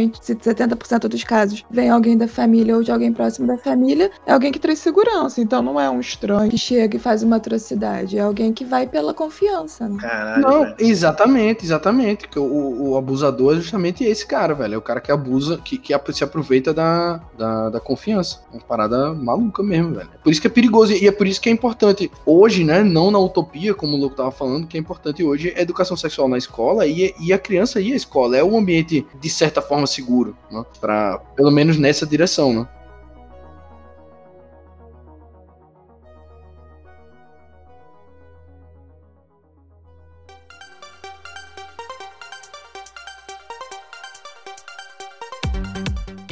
geralmente, se 70% dos casos vem alguém da família ou de alguém próximo da família, é alguém que traz segurança. Então não é um estranho que chega e faz uma atrocidade. É alguém que vai pela confiança, né? Caralho, não, velho. exatamente, exatamente. O, o abusador é justamente esse cara, velho. É o cara que abusa, que, que se aproveita da, da, da confiança. Uma parada maluca mesmo, velho. Por isso que é perigoso e é por isso que é importante hoje, né? Não na utopia, como o Louco tava falando, que é importante hoje é educação sexual na escola e, e a criança ir à escola. É um ambiente, de certa forma, seguro, né? Pra, pelo menos nessa direção, né?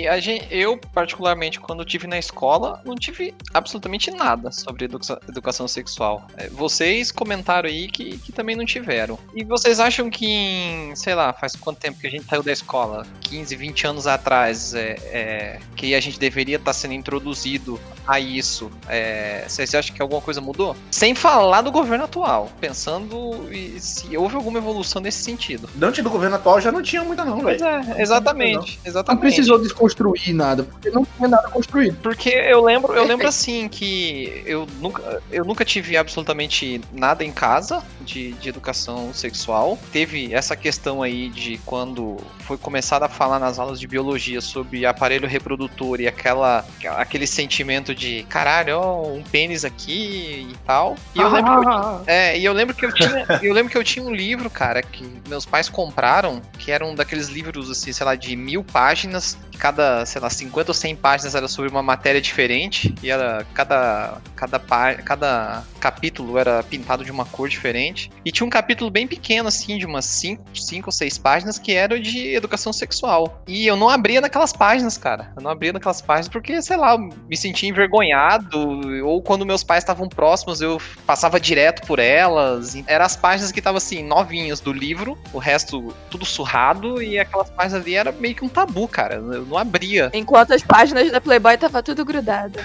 A gente, eu, particularmente, quando tive na escola, não tive absolutamente nada sobre educa educação sexual. É, vocês comentaram aí que, que também não tiveram. E vocês acham que em, sei lá, faz quanto tempo que a gente saiu da escola? 15, 20 anos atrás, é, é que a gente deveria estar tá sendo introduzido a isso. É, vocês acham que alguma coisa mudou? Sem falar do governo atual, pensando se houve alguma evolução nesse sentido. Antes do governo atual já não tinha muita não, velho. É, exatamente, exatamente. Não precisou desconstruir nada, porque não tinha nada construído. Porque eu lembro, eu lembro assim que eu nunca, eu nunca tive absolutamente nada em casa de, de educação sexual. Teve essa questão aí de quando foi começado a falar nas aulas de biologia sobre aparelho reprodutor e aquela aquele sentimento de caralho, ó, um pênis aqui e tal. E eu lembro, que eu, [laughs] é, e eu lembro que eu tinha, eu lembro que eu tinha um livro, cara, que meus pais compraram, que era um daqueles livros assim, sei lá, de mil páginas. Cada, sei lá, 50 ou 100 páginas era sobre uma matéria diferente e era cada cada cada capítulo era pintado de uma cor diferente. E tinha um capítulo bem pequeno assim, de umas 5, 5 ou 6 páginas que era de educação sexual. E eu não abria naquelas páginas, cara. Eu não abria naquelas páginas porque, sei lá, eu me sentia envergonhado ou quando meus pais estavam próximos, eu passava direto por elas. Eram as páginas que estavam assim, novinhas do livro, o resto tudo surrado, e aquelas páginas ali era meio que um tabu, cara. Eu não abria. Enquanto as páginas da Playboy tava tudo grudado.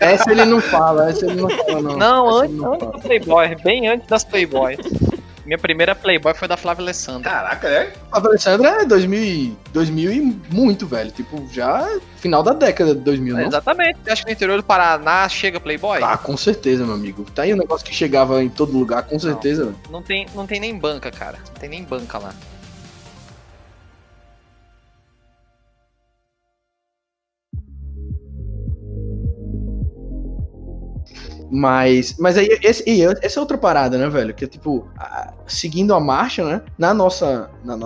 essa ele não fala, essa ele não fala, não. Não, antes, antes do Playboy, bem antes das Playboys. Minha primeira Playboy foi da Flávia Alessandra. Caraca, é? Flávia Alessandra é 2000, 2000 e muito, velho. Tipo, já final da década de 2000, é, Exatamente. Você acha que no interior do Paraná chega Playboy? Ah, com certeza, meu amigo. Tá aí um negócio que chegava em todo lugar, com certeza. Não, não, tem, não tem nem banca, cara. Não tem nem banca lá. Mas, mas aí, esse, essa é outra parada, né, velho? Que é tipo, a, seguindo a marcha, né? Na nossa. Na,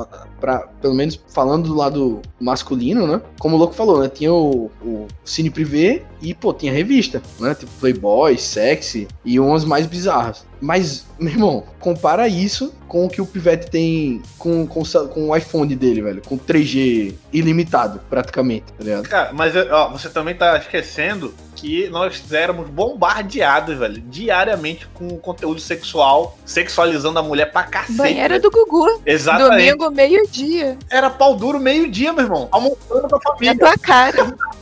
pra, pelo menos falando do lado masculino, né? Como o Louco falou, né? Tinha o, o Cine Privé e, pô, tinha revista, né? Tipo Playboy, Sexy e umas mais bizarras. Mas, meu irmão, compara isso com o que o Pivete tem com, com, com o iPhone dele, velho. Com 3G ilimitado, praticamente, tá ligado? Cara, mas ó, você também tá esquecendo que nós éramos bombardeados, velho, diariamente com conteúdo sexual, sexualizando a mulher pra cacete. Banheira velho. do Gugu. Exatamente. Domingo, meio-dia. Era pau duro meio-dia, meu irmão. Almoçando com a família. tua cara. [laughs]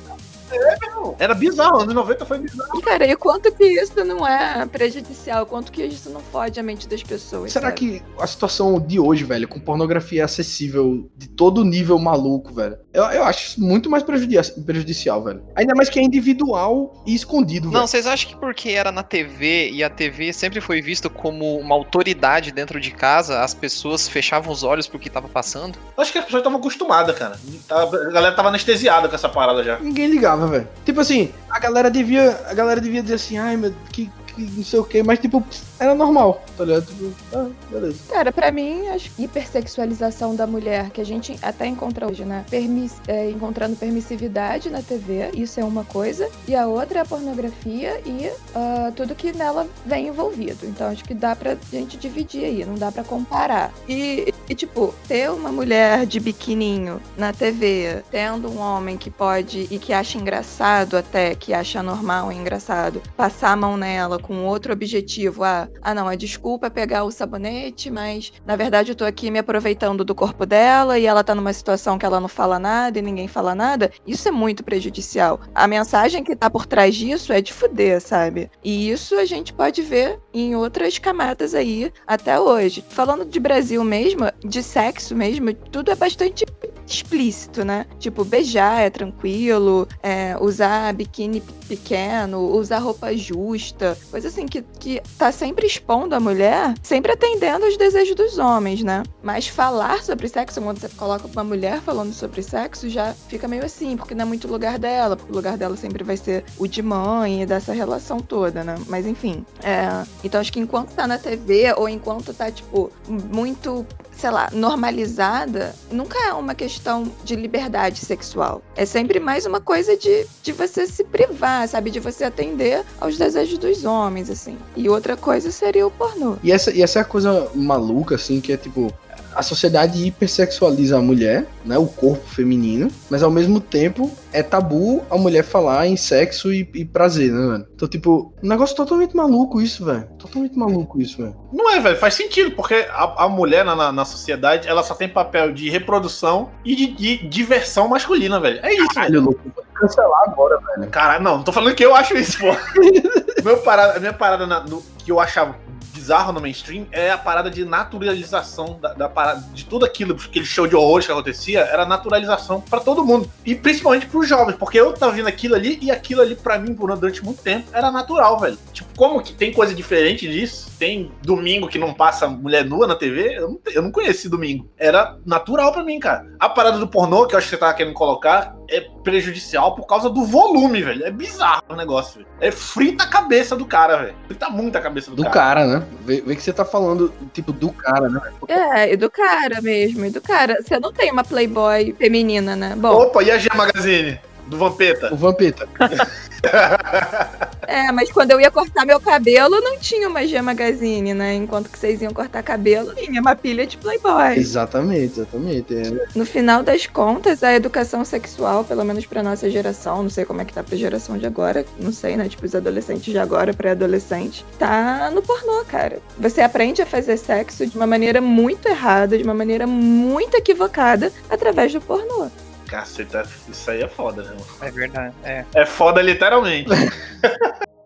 Era bizarro, anos 90 foi bizarro. Cara, e quanto que isso não é prejudicial? Quanto que isso não fode a mente das pessoas? Será sabe? que a situação de hoje, velho, com pornografia acessível de todo nível maluco, velho, eu, eu acho isso muito mais prejudici- prejudicial, velho. Ainda mais que é individual e escondido, Não, velho. vocês acham que porque era na TV e a TV sempre foi visto como uma autoridade dentro de casa, as pessoas fechavam os olhos pro que tava passando? Acho que as pessoas estavam acostumadas, cara. A galera tava anestesiada com essa parada já. Ninguém ligava, velho. Tipo assim, a galera devia. A galera devia dizer assim, ai, meu, que, que não sei o que, mas tipo, era normal, tá ligado? Tipo, ah, beleza. Cara, pra mim, a hipersexualização da mulher, que a gente até encontra hoje, né? Permis é, encontrando permissividade na TV, isso é uma coisa. E a outra é a pornografia e ah, tudo que nela vem envolvido. Então, acho que dá pra gente dividir aí, não dá pra comparar. E, e, tipo, ter uma mulher de biquininho na TV, tendo um homem que pode e que acha engraçado até, que acha normal e engraçado, passar a mão nela com outro objetivo, ah, ah não, a desculpa é pegar o sabonete, mas na verdade eu tô aqui me aproveitando do corpo dela e ela tá numa situação que ela não fala nada e ninguém fala nada, isso é muito prejudicial. A mensagem que tá por trás disso é de fuder, sabe? E isso a gente pode ver em outras camadas aí até hoje. Falando de Brasil mesmo, de sexo mesmo, tudo é bastante explícito, né? Tipo, beijar é tranquilo, é, usar biquíni pequeno, usar roupa justa, coisa assim que, que tá sempre expondo a mulher, sempre atendendo aos desejos dos homens, né? Mas falar sobre sexo, quando você coloca uma mulher falando sobre sexo, já fica meio assim, porque não é muito lugar dela, porque o lugar dela sempre vai ser o de mãe e dessa relação toda, né? Mas enfim, é... então acho que enquanto tá na TV ou enquanto tá, tipo, muito sei lá, normalizada, nunca é uma questão de liberdade sexual. É sempre mais uma coisa de, de você se privar, sabe? De você atender aos desejos dos homens, assim. E outra coisa seria o pornô. E essa, e essa é a coisa maluca, assim, que é tipo. A sociedade hipersexualiza a mulher, né? O corpo feminino, mas ao mesmo tempo é tabu a mulher falar em sexo e, e prazer, né, mano? Então, tipo, um negócio totalmente maluco isso, velho. Totalmente maluco isso, velho. Não é, velho, faz sentido, porque a, a mulher na, na, na sociedade, ela só tem papel de reprodução e de, de diversão masculina, velho. É isso, velho. Caralho, louco. Vou cancelar agora, velho. Caralho, não, não tô falando que eu acho isso, pô. [laughs] Meu parada, a minha parada na- no- que eu achava bizarro no mainstream é a parada de naturalização da, da parada, de tudo aquilo, aquele show de horrores que acontecia, era naturalização pra todo mundo. E principalmente pros jovens, porque eu tava vendo aquilo ali e aquilo ali pra mim, durante muito tempo, era natural, velho. Tipo, como que tem coisa diferente disso? Tem domingo que não passa mulher nua na TV? Eu não, eu não conheci domingo. Era natural pra mim, cara. A parada do pornô, que eu acho que você tava querendo colocar, é prejudicial por causa do volume, velho. É bizarro o negócio, velho. É frita a cabeça do cara, velho. Frita muito a cabeça do, Do cara. cara, né? Vê, vê que você tá falando, tipo, do cara, né? É, e do cara mesmo, e do cara. Você não tem uma Playboy feminina, né? Bom, Opa, e a G Magazine? Do Vampeta? O Vampeta. é, mas quando eu ia cortar meu cabelo, não tinha uma G Magazine, né? Enquanto que vocês iam cortar cabelo, tinha uma pilha de Playboy. Exatamente, exatamente. É. No final das contas, a educação sexual, pelo menos pra nossa geração, não sei como é que tá pra geração de agora, não sei, né? Tipo, os adolescentes de agora, pré-adolescente, tá no pornô, cara. Você aprende a fazer sexo de uma maneira muito errada, de uma maneira muito equivocada, através do pornô. Caceta, isso aí é foda, né? É verdade. É. É foda literalmente. [laughs]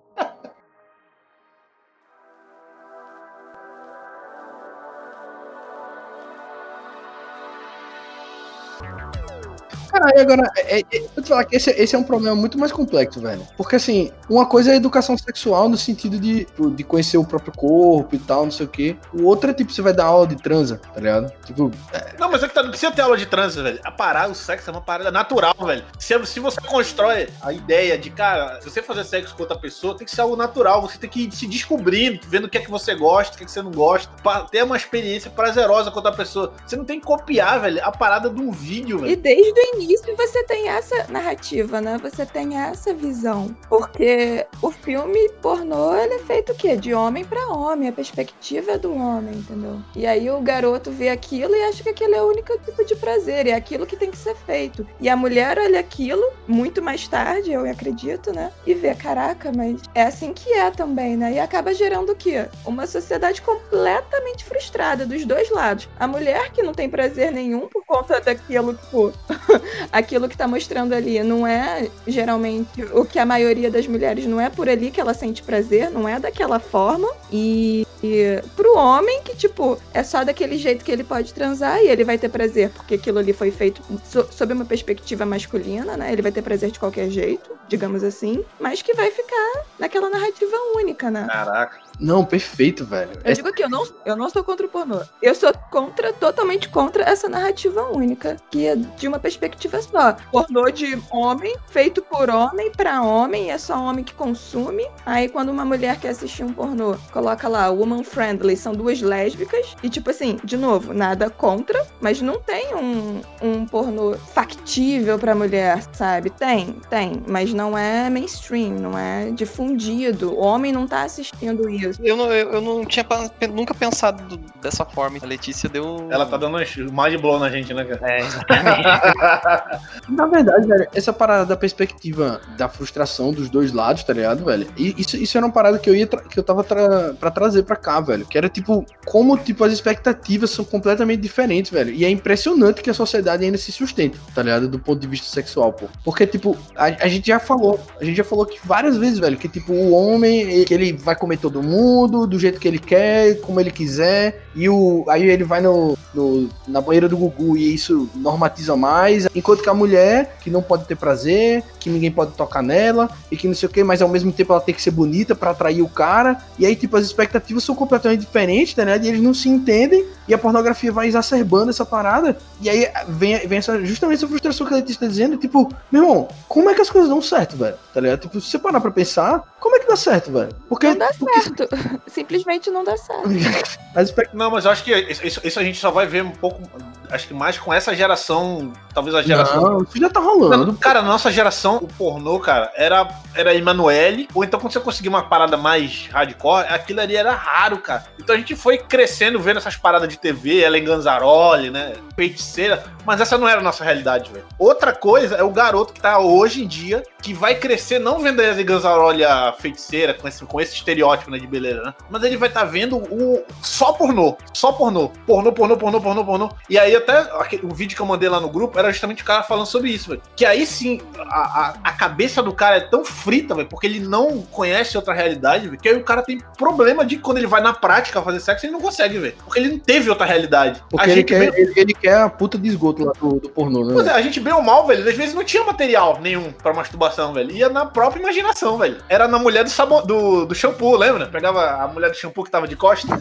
Caralho, agora, é, é, eu vou te falar que esse, esse é um problema muito mais complexo, velho. Porque, assim, uma coisa é a educação sexual no sentido de, tipo, de conhecer o próprio corpo e tal, não sei o quê. O outro é, tipo, você vai dar aula de transa, tá ligado? Tipo, Não, mas é que tá, não precisa ter aula de trânsito, velho. A parada, o sexo é uma parada natural, velho. Se, se você constrói a ideia de, cara, se você fazer sexo com outra pessoa, tem que ser algo natural. Você tem que ir se descobrindo, vendo o que é que você gosta, o que é que você não gosta, pra ter uma experiência prazerosa com outra pessoa. Você não tem que copiar, velho, a parada de um vídeo, E velho. desde o início você tem essa narrativa, né? Você tem essa visão. Porque o filme pornô, ele é feito o quê? De homem para homem, a perspectiva é do homem, entendeu? E aí o garoto vê aquilo e acha que aquele é o único tipo de prazer, é aquilo que tem que ser feito. E a mulher olha aquilo muito mais tarde, eu acredito, né? E vê, caraca, mas é assim que é também, né? E acaba gerando o quê? Uma sociedade completamente frustrada dos dois lados. A mulher que não tem prazer nenhum por conta daquilo, tipo, [laughs] aquilo que tá mostrando ali não é geralmente o que a maioria das mulheres não é por ali que ela sente prazer, não é daquela forma. E, e pro homem que, tipo, é só daquele jeito que ele pode transar e ele vai ter prazer, porque aquilo ali foi feito so, sob uma perspectiva masculina, né? Ele vai ter prazer de qualquer jeito, digamos assim, mas que vai ficar naquela narrativa única, né? Caraca. Não, perfeito, velho. Eu é... digo aqui, eu não, eu não sou contra o pornô. Eu sou contra, totalmente contra essa narrativa única, que é de uma perspectiva só. Pornô de homem, feito por homem, para homem, é só homem que consome. Aí quando uma mulher quer assistir um pornô, coloca lá, woman friendly, são duas lésbicas. E tipo assim, de novo, nada contra, mas não tem um, um pornô factível pra mulher, sabe? Tem, tem, mas não é mainstream, não é difundido. O homem não tá assistindo isso. Eu não, eu, eu não tinha nunca pensado dessa forma. A Letícia deu. Ela tá dando mais de blow na gente, né, cara? É, exatamente. [laughs] na verdade, velho, essa parada da perspectiva da frustração dos dois lados, tá ligado, velho? E isso, isso era uma parada que eu ia que eu tava tra pra trazer pra cá, velho. Que era tipo, como tipo, as expectativas são completamente diferentes, velho. E é impressionante que a sociedade ainda se sustenta, tá ligado? Do ponto de vista sexual, pô. Porque, tipo, a, a gente já falou, a gente já falou que várias vezes, velho, que tipo, o homem, que ele vai comer todo mundo mundo, do jeito que ele quer, como ele quiser. E o, aí ele vai no, no, na banheira do Gugu e isso normatiza mais. Enquanto que a mulher, que não pode ter prazer, que ninguém pode tocar nela, e que não sei o que, mas ao mesmo tempo ela tem que ser bonita para atrair o cara. E aí, tipo, as expectativas são completamente diferentes, né? E eles não se entendem, e a pornografia vai exacerbando essa parada. E aí vem, vem essa, justamente essa frustração que a está dizendo, tipo, meu irmão, como é que as coisas dão certo, velho? Tá ligado? Tipo, se você parar pra pensar, como é que dá certo, velho? Porque. Não dá porque... certo. [laughs] Simplesmente não dá certo. [laughs] Não, mas eu acho que isso, isso, a gente só vai ver um pouco. Acho que mais com essa geração. Talvez a geração. Não, isso já tá rolando. Cara, na nossa geração, o pornô, cara, era, era Emanuele. Ou então quando você conseguia uma parada mais hardcore, aquilo ali era raro, cara. Então a gente foi crescendo vendo essas paradas de TV, Ellen Ganzaroli, né? Feiticeira. Mas essa não era a nossa realidade, velho. Outra coisa é o garoto que tá hoje em dia, que vai crescer não vendo a Ellen Ganzaroli a feiticeira, com esse, com esse estereótipo né, de beleza, né? Mas ele vai estar tá vendo o só pornô. Só pornô. Pornô, pornô, pornô, pornô, pornô. E aí até o vídeo que eu mandei lá no grupo era justamente o cara falando sobre isso, velho. Que aí sim, a, a, a, cabeça do cara é tão frita, velho, porque ele não conhece outra realidade, velho, que aí o cara tem problema de quando ele vai na prática fazer sexo, ele não consegue, velho. Porque ele não teve outra realidade. Porque a ele, quer, bem... ele, ele, quer a puta de esgoto lá do, do pornô, né? Pois é, a gente bem ou mal, velho, às vezes não tinha material nenhum pra masturbação, velho. Ia na própria imaginação, velho. Era na mulher do, sabor, do, do shampoo, lembra? Pegava a mulher do shampoo que tava de costa. [laughs]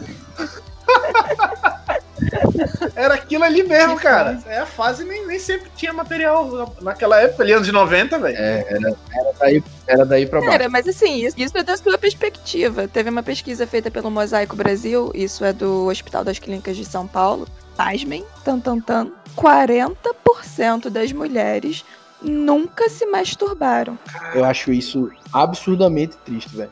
Era aquilo ali mesmo, cara. É a fase nem, nem sempre tinha material naquela época, ali anos de 90, velho. É, era, era, daí, era daí pra baixo. Era, mas assim, isso, isso é da sua perspectiva. Teve uma pesquisa feita pelo Mosaico Brasil, isso é do Hospital das Clínicas de São Paulo. Pasmem, tan, tan, tan. 40% das mulheres nunca se masturbaram. Eu acho isso absurdamente triste, velho.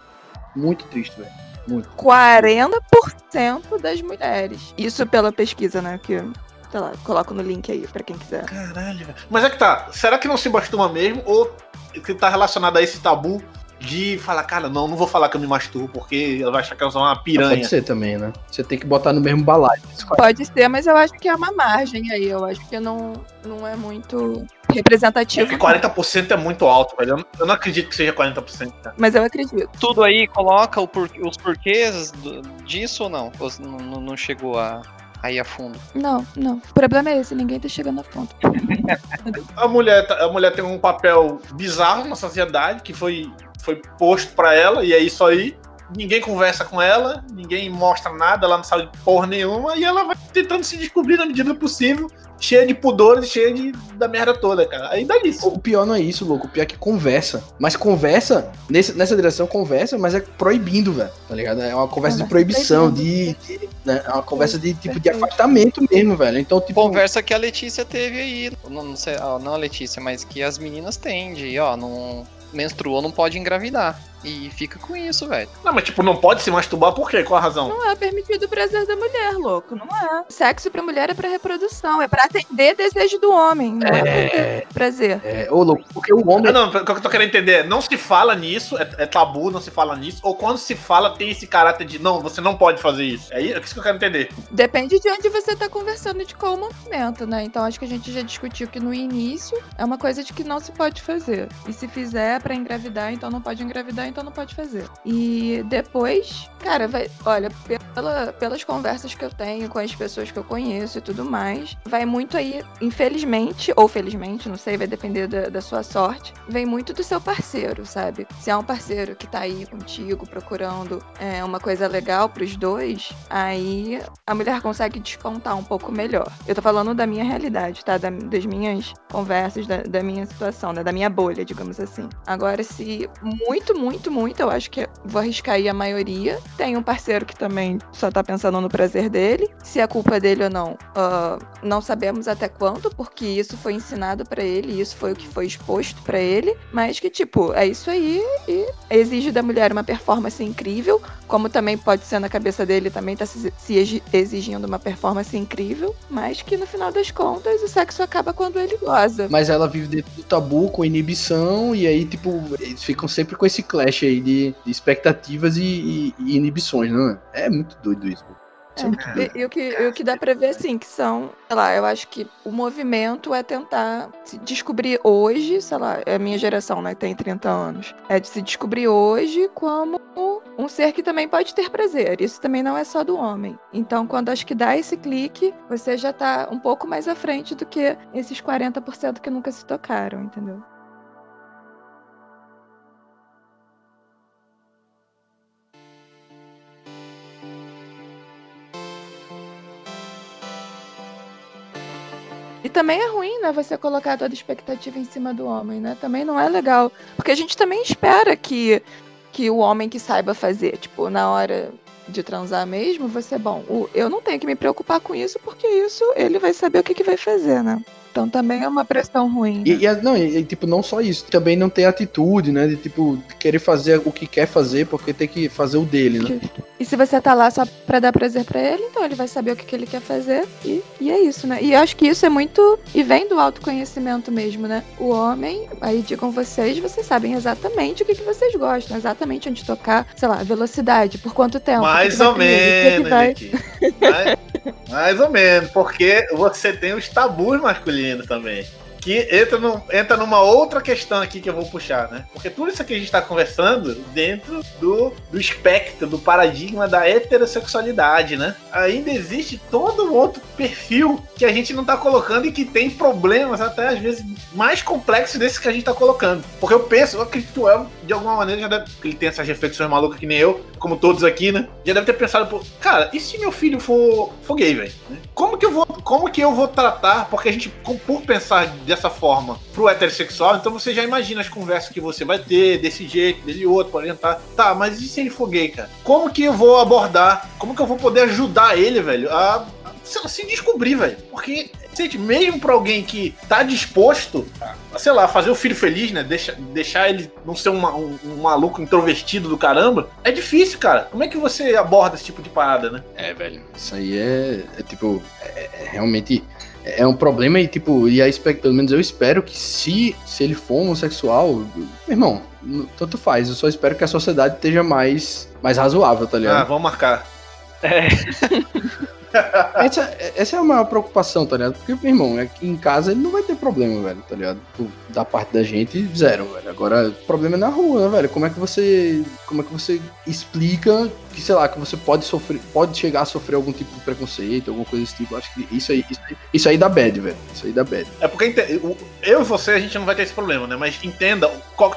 Muito triste, velho. Muito. 40% das mulheres. Isso pela pesquisa, né? Que sei lá, coloco no link aí pra quem quiser. Caralho. Mas é que tá, será que não se bastuma mesmo? Ou que tá relacionado a esse tabu de falar, cara, não, não vou falar que eu me masturbo porque ela vai achar que eu sou uma piranha. Pode ser também, né? Você tem que botar no mesmo balaio. Pode ser, mas eu acho que é uma margem aí. Eu acho que não, não é muito representativo. É que 40% é muito alto, velho. Eu não acredito que seja 40%. Cara. Mas eu acredito. Tudo aí coloca por, os porquês disso ou não? Ou não, não chegou a, aí a fundo. Não, não. O problema é esse, ninguém tá chegando a fundo. [laughs] a, mulher, tá, a mulher tem um papel bizarro na sociedade que foi foi posto para ela e é isso aí. Ninguém conversa com ela, ninguém mostra nada, ela não sabe porra nenhuma e ela vai tentando se descobrir na medida possível, cheia de pudores, cheia de, da merda toda, cara. Aí dá isso. O pior não é isso, louco. O pior é que conversa. Mas conversa, nesse, nessa direção conversa, mas é proibindo, velho. Tá ligado? É uma conversa de proibição, de. de né? É uma conversa de tipo de afastamento mesmo, velho. Então, tipo. Conversa que a Letícia teve aí. Não, não sei, não a Letícia, mas que as meninas têm de, ó, não menstruou não pode engravidar. E fica com isso, velho. Não, mas tipo, não pode se masturbar por quê? Qual a razão? Não é permitido o prazer da mulher, louco. Não é. Sexo pra mulher é pra reprodução. É pra atender desejo do homem. Não é, é prazer. É, ô, louco, porque o homem. Ah, não, o que eu tô querendo entender, não se fala nisso, é, é, tabu, não se fala nisso, ou quando se fala, tem esse caráter de não, você não pode fazer isso. É isso que eu quero entender. Depende de onde você tá conversando de qual movimento, né? Então acho que a gente já discutiu que no início é uma coisa de que não se pode fazer. E se fizer para engravidar, então não pode engravidar, então não pode fazer. E depois, cara, vai, olha, pela, pelas conversas que eu tenho com as pessoas que eu conheço e tudo mais, vai muito aí, infelizmente, ou felizmente, não sei, vai depender da, da sua sorte, vem muito do seu parceiro, sabe? Se é um parceiro que tá aí contigo procurando é, uma coisa legal pros dois, aí a mulher consegue descontar um pouco melhor. Eu tô falando da minha realidade, tá? Da, das minhas conversas, da, da minha situação, né? da minha bolha, digamos assim. Agora, se muito, muito, muito, eu acho que vou arriscar aí a maioria, tem um parceiro que também só tá pensando no prazer dele. Se é culpa dele ou não, uh, não sabemos até quando, porque isso foi ensinado para ele, isso foi o que foi exposto para ele, mas que, tipo, é isso aí e exige da mulher uma performance incrível, como também pode ser na cabeça dele, também tá se exigindo uma performance incrível, mas que no final das contas o sexo acaba quando ele goza. Mas ela vive dentro do tabu, com inibição, e aí, tipo, eles ficam sempre com esse clash aí de, de expectativas e, e, e inibições, não é? É muito doido isso. É, e, e, o que, o que dá pra ver, assim, que são, sei lá, eu acho que o movimento é tentar se descobrir hoje, sei lá, é a minha geração, né, que tem 30 anos, é de se descobrir hoje como um ser que também pode ter prazer. Isso também não é só do homem. Então, quando acho que dá esse clique, você já tá um pouco mais à frente do que esses 40% que nunca se tocaram, entendeu? Também é ruim, né, você colocar toda expectativa em cima do homem, né? Também não é legal. Porque a gente também espera que, que o homem que saiba fazer, tipo, na hora de transar mesmo, você, bom, eu não tenho que me preocupar com isso, porque isso ele vai saber o que, que vai fazer, né? Então também é uma pressão ruim. Né? E, e, não, e, tipo, não só isso, também não ter atitude, né? De tipo, querer fazer o que quer fazer porque tem que fazer o dele, né? E se você tá lá só pra dar prazer pra ele, então ele vai saber o que, que ele quer fazer e, e é isso, né? E eu acho que isso é muito. E vem do autoconhecimento mesmo, né? O homem, aí digam vocês, vocês sabem exatamente o que, que vocês gostam, exatamente onde tocar, sei lá, velocidade, por quanto tempo. Mais ou menos, mais, mais ou menos, porque você tem os tabus masculinos também que entra, no, entra numa outra questão aqui que eu vou puxar, né? Porque tudo isso aqui a gente está conversando dentro do, do espectro, do paradigma da heterossexualidade, né? Ainda existe todo um outro perfil que a gente não está colocando e que tem problemas até às vezes mais complexos desses que a gente está colocando. Porque eu penso, eu acredito que o de alguma maneira, já deve, ele tem essas reflexões malucas que nem eu, como todos aqui, né? Já deve ter pensado, pô, cara, e se meu filho for, for gay, velho? Como que eu vou, como que eu vou tratar? Porque a gente, por pensar dessa forma pro heterossexual, então você já imagina as conversas que você vai ter, desse jeito, dele outro, para orientar. Tá, mas e se ele for gay, cara? Como que eu vou abordar? Como que eu vou poder ajudar ele, velho, a se descobrir, velho. Porque, gente, mesmo pra alguém que tá disposto a, sei lá, fazer o filho feliz, né? Deixa, deixar ele não ser uma, um, um, maluco introvertido do caramba, é difícil, cara. Como é que você aborda esse tipo de parada, né? É, velho. Isso aí é, é tipo, é, é realmente é um problema e, tipo, e aí, pelo menos eu espero que se, se ele for homossexual, irmão, tanto faz. Eu só espero que a sociedade esteja mais, mais razoável, tá ligado? Ah, vamos marcar. É. [laughs] [laughs] essa, essa é uma preocupação, tá ligado? Porque, meu irmão, aqui em casa ele não vai ter problema, velho, tá ligado? Da parte da gente, zero, velho. Agora, o problema é na rua, né, velho? Como é que você. Como é que você explica que, sei lá, que você pode sofrer, pode chegar a sofrer algum tipo de preconceito, alguma coisa desse tipo. Acho que isso aí, isso aí, isso aí dá bad, velho. Isso aí dá bad. É porque eu e você, a gente não vai ter esse problema, né? Mas entenda,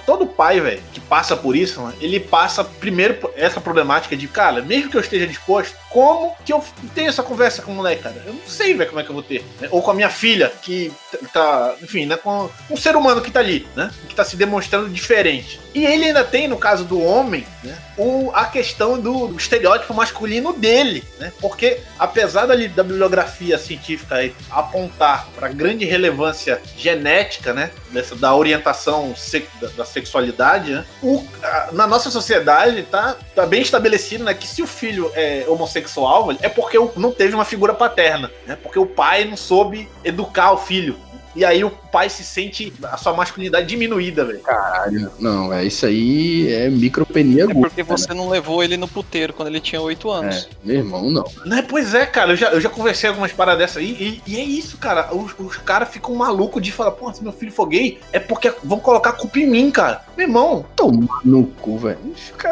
todo pai, velho, que passa por isso, né, ele passa primeiro essa problemática de, cara, mesmo que eu esteja disposto, como que eu tenho essa conversa com o moleque, cara? Eu não sei, velho, como é que eu vou ter. Né? Ou com a minha filha, que tá, enfim, né? Com um ser humano que tá ali, né? Que tá se demonstrando diferente. E ele ainda tem, no caso do homem, né? O, a questão do, do estereótipo masculino dele, né? Porque apesar da, da bibliografia científica apontar para grande relevância genética, né? Dessa, da orientação da, da, sexualidade, né? O, a, na nossa sociedade tá, tá bem estabelecido né, que se o filho é homossexual, é porque não teve uma figura paterna, né? Porque o pai não soube educar o filho. E aí o pai se sente a sua masculinidade diminuída, velho. Caralho, não, é isso aí é micropenia É porque você né? não levou ele no puteiro quando ele tinha 8 anos. É, meu irmão, não. Não é, pois é, cara, eu já, eu já conversei algumas paradas dessas aí, e, e, é isso, cara. Os, os caras ficam malucos de falar, pô, se meu filho for gay, é porque vão colocar a culpa em mim, cara. Meu irmão. Toma no cu, velho.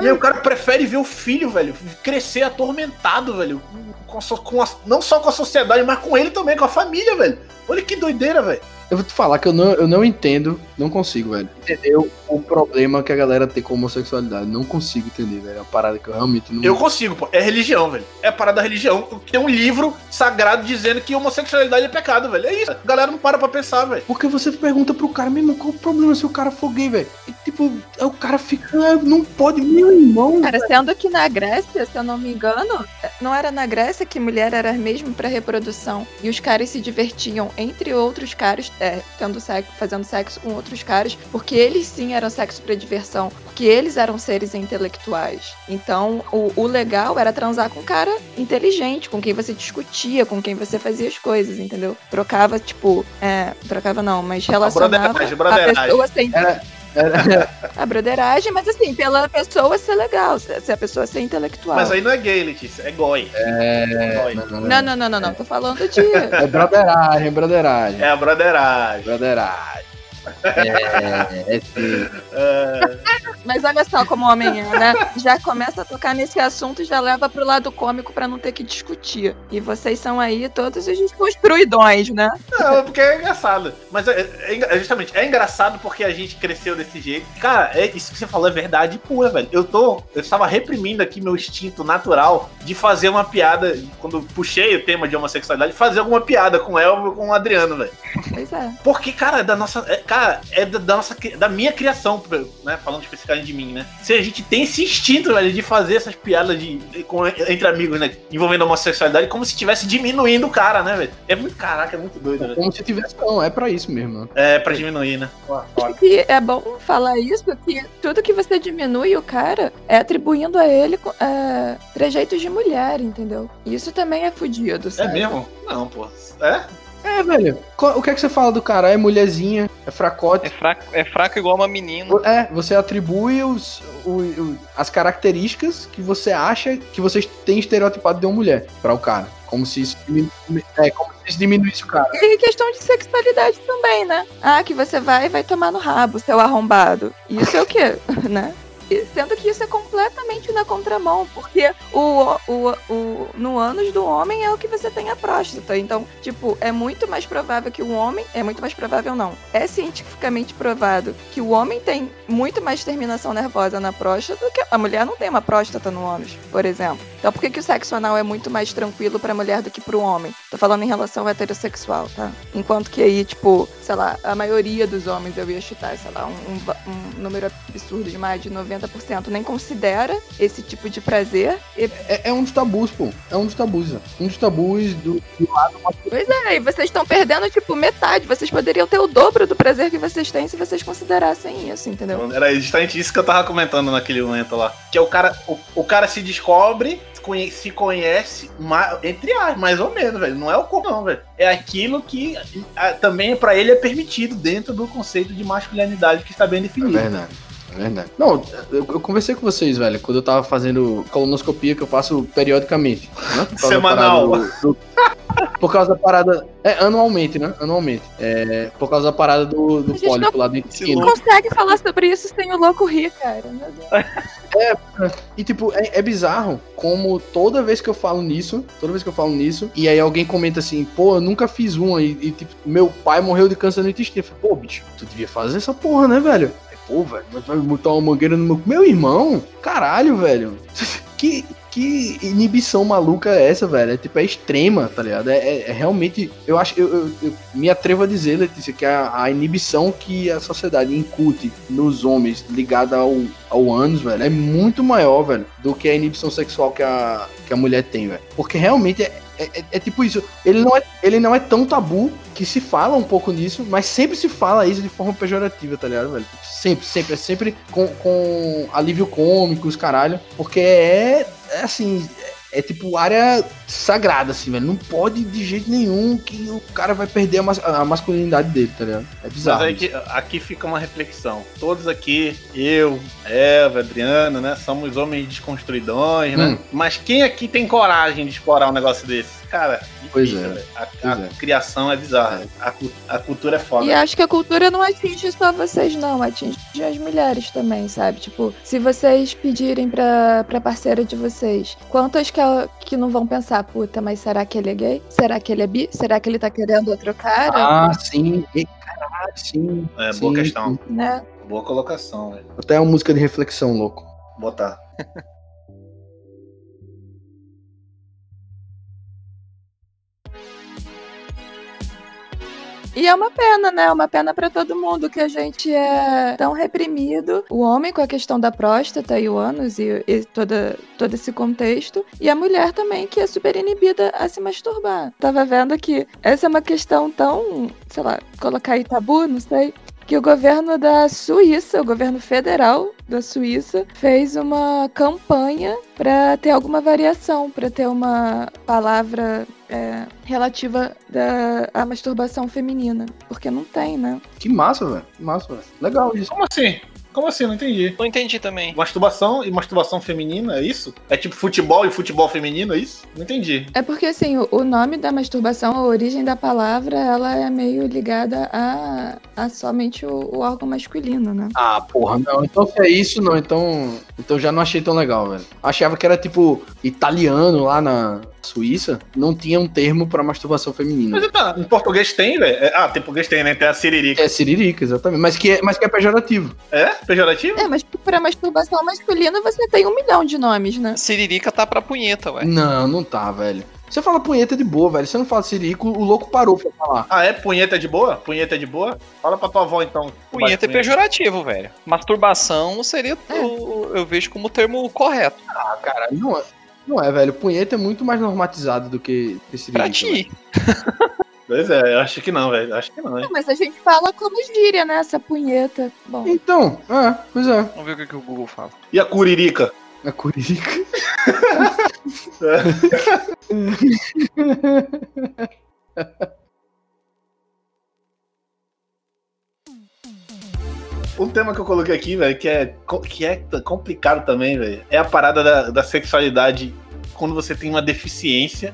E aí o cara prefere ver o filho, velho, crescer atormentado, velho. Com a, com a, não só com a sociedade, mas com ele também, com a família, velho. Olha que doideira, velho. Eu vou te falar que eu não, eu não entendo, não consigo, velho. Entender o problema que a galera tem com homossexualidade. Não consigo entender, velho. É uma parada que eu realmente não. Eu consigo, pô. É religião, velho. É a parada da religião. Tem um livro sagrado dizendo que homossexualidade é pecado, velho. É isso. A galera não para pra pensar, velho. Porque você pergunta pro cara, meu irmão, qual o problema se o cara for gay, velho? Tipo, o cara fica. Ah, não pode, meu irmão. Cara, sendo que na Grécia, se eu não me engano, não era na Grécia que mulher era mesmo pra reprodução. E os caras se divertiam, entre outros caras, é, tendo sexo, fazendo sexo com outros caras, porque eles sim eram sexo para diversão, porque eles eram seres intelectuais. Então, o, o legal era transar com um cara inteligente, com quem você discutia, com quem você fazia as coisas, entendeu? Trocava, tipo, é, trocava não, mas relacionava a, a pessoa sem... Era... [laughs] a broderagem, mas assim, pela pessoa ser legal, se a pessoa ser intelectual. Mas aí não é gay, Letícia, é goi. É... Goi. Não, não, não, não, não, tô falando de... [laughs] É broderagem, broderagem. É a broderagem. Broderagem. É, é sim. [laughs] Mas olha só como o homem é, né? Já começa a tocar nesse assunto e já leva pro lado cômico para não ter que discutir. E vocês são aí todos os desconstruidões, né? Não, é porque é engraçado. Mas é, é, é, justamente, é engraçado porque a gente cresceu desse jeito. Cara, é, isso que você falou é verdade pura, velho. Eu tô. Eu estava reprimindo aqui meu instinto natural de fazer uma piada. Quando puxei o tema de homossexualidade, fazer alguma piada com o Elvio ou com o Adriano, velho. Pois é. Porque, cara, é da nossa. É, cara, é da, da, nossa, da minha criação, né? Falando especificamente de mim, né? Se a gente tem esse instinto, velho, de fazer essas piadas de, de com, entre amigos, né? Envolvendo a homossexualidade, como se estivesse diminuindo o cara, né, velho? É muito, caraca, é muito doido, velho. Como se tivesse, não, é pra isso mesmo. É, pra diminuir, né? E é bom falar isso, porque tudo que você diminui o cara é atribuindo a ele é, trejeitos de mulher, entendeu? Isso também é fudido, É mesmo? Não, pô. É? É, velho. O que é que você fala do cara? É mulherzinha, é fracote. É fraco, é fraco igual uma menina. É, você atribui os, o, o, as características que você acha que vocês têm estereotipado de uma mulher para o cara. Como se isso, é, como se isso diminuísse o cara. E questão de sexualidade também, né? Ah, que você vai vai tomar no rabo, seu arrombado. Isso é o quê? [laughs] né? Sendo que isso é completamente na contramão, porque o, o, o, no ânus do homem é o que você tem a próstata. Então, tipo, é muito mais provável que o homem. É muito mais provável, não. É cientificamente provado que o homem tem muito mais terminação nervosa na próstata do que a mulher não tem uma próstata no ânus, por exemplo. Então, por que, que o sexo anal é muito mais tranquilo pra mulher do que pro homem? Tô falando em relação heterossexual, tá? Enquanto que aí, tipo, sei lá, a maioria dos homens, eu ia chutar, sei lá, um, um, um número absurdo de mais de 90 90% nem considera esse tipo de prazer. E... É, é, um dos tabus, pô. É um dos tabus. Um dos tabus do, do lado Pois é, e vocês estão perdendo, tipo, metade. Vocês poderiam ter o dobro do prazer que vocês têm se vocês considerassem isso, entendeu? Era justamente isso que eu tava comentando naquele momento lá. Que é o cara, o, o cara se descobre se conhece, entre as, mais ou menos, velho. Não é o corpo, não, velho. É aquilo que a, também para ele é permitido dentro do conceito de masculinidade que está bem definido. É verdade. É verdade. Não, eu, eu, conversei com vocês, velho, quando eu tava fazendo colonoscopia que eu faço periodicamente. Né? Semanal. Do, do, [laughs] por causa da parada. É, anualmente, né? Anualmente. É, por causa da parada do, do pólipo lá dentro. Você não consegue falar sobre isso sem o louco rir, cara. Meu Deus. É, e tipo, é, é, bizarro como toda vez que eu falo nisso, toda vez que eu falo nisso, e aí alguém comenta assim, pô, eu nunca fiz uma, e, e tipo, meu pai morreu de câncer no intestino. Eu falei, pô, bicho, tu devia fazer essa porra, né, velho? Pô, velho, mas vai botar uma mangueira no meu. Meu irmão? Caralho, velho. [laughs] que, que inibição maluca é essa, velho? É tipo, é extrema, tá ligado? É, é, é realmente. Eu acho. Eu, eu, eu, me atrevo a dizer, Letícia, que a, a inibição que a sociedade incute nos homens ligada ao ao ânus, velho, é muito maior, velho, do que a inibição sexual que a, que a mulher tem, velho. Porque realmente é, é, é, é, tipo isso. Ele não é, ele não é tão tabu que se fala um pouco nisso, mas sempre se fala isso de forma pejorativa, tá ligado, velho? Sempre, sempre. É sempre com, com alívio cômico, os caralho. Porque é, é assim, é tipo área sagrada, assim, velho. Não pode de jeito nenhum que o cara vai perder a, mas a masculinidade dele, tá ligado? É bizarro. Mas aí que, aqui fica uma reflexão. Todos aqui, eu, Eva, Adriana, né? Somos homens desconstruidões, né? Hum. Mas quem aqui tem coragem de explorar um negócio desse? Cara, pois é. A, pois a é. criação é bizarra. A, a, cultura é foda. E acho que a cultura não atinge só vocês, não. Atinge as mulheres também, sabe? Tipo, se vocês pedirem pra, pra parceira de vocês, quantas que, ela, que não vão pensar, puta, mas será que ele é gay? Será que ele é bi? Será que ele tá querendo outro cara? Ah, sim. E, caralho, sim. É, sim, boa questão. Né? Boa colocação, velho. Até uma música de reflexão, louco. Botar. E é uma pena, né? É uma pena para todo mundo que a gente é tão reprimido. O homem com a questão da próstata e o ânus e, e toda, todo esse contexto. E a mulher também que é super inibida a se masturbar. Tava vendo que essa é uma questão tão, sei lá, colocar aí tabu, não sei que o governo da Suíça, o governo federal da Suíça, fez uma campanha para ter alguma variação, para ter uma palavra é, relativa da, à masturbação feminina. Porque não tem, né? Que massa, velho. Que massa, velho. Legal isso. Como assim? Como assim? Não entendi. Não entendi também. Masturbação e masturbação feminina, é isso? É tipo futebol e futebol feminino, é isso? Não entendi. É porque, assim, o, o nome da masturbação, a origem da palavra, ela é meio ligada a, a somente o, o órgão masculino, né? Ah, porra, não. Então se é isso, não. Então, então já não achei tão legal, velho. Achava que era tipo italiano lá na Suíça, não tinha um termo pra masturbação feminina. Mas tá, em português tem, velho. É, ah, tem português tem, né? Tem a siririca. É siririca, exatamente. Mas que é, mas que é pejorativo. É? Pejorativo? É, mas pra masturbação masculina você tem um milhão de nomes, né? Siririca tá pra punheta, ué. Não, não tá, velho. Você fala punheta de boa, velho. Você não fala sirico, o louco parou pra falar. Ah, é? Punheta de boa? Punheta de boa? Fala pra tua avó, então. Punheta é pejorativo, velho. Masturbação seria, o, eu vejo como o termo correto. Ah, cara, não é. Não é, velho. Punheta é muito mais normatizado do que esse Pra ti. [laughs] Pois é, eu acho que não, velho. Acho que não, hein? É, mas a gente fala como gíria, né? Essa punheta. Bom. Então, é, pois é. Vamos ver o que, que o Google fala. E a curirica? A curirica. [laughs] [laughs] Um tema que eu coloquei aqui, velho, que é, que é complicado também, velho, é a parada da, da sexualidade quando você tem uma deficiência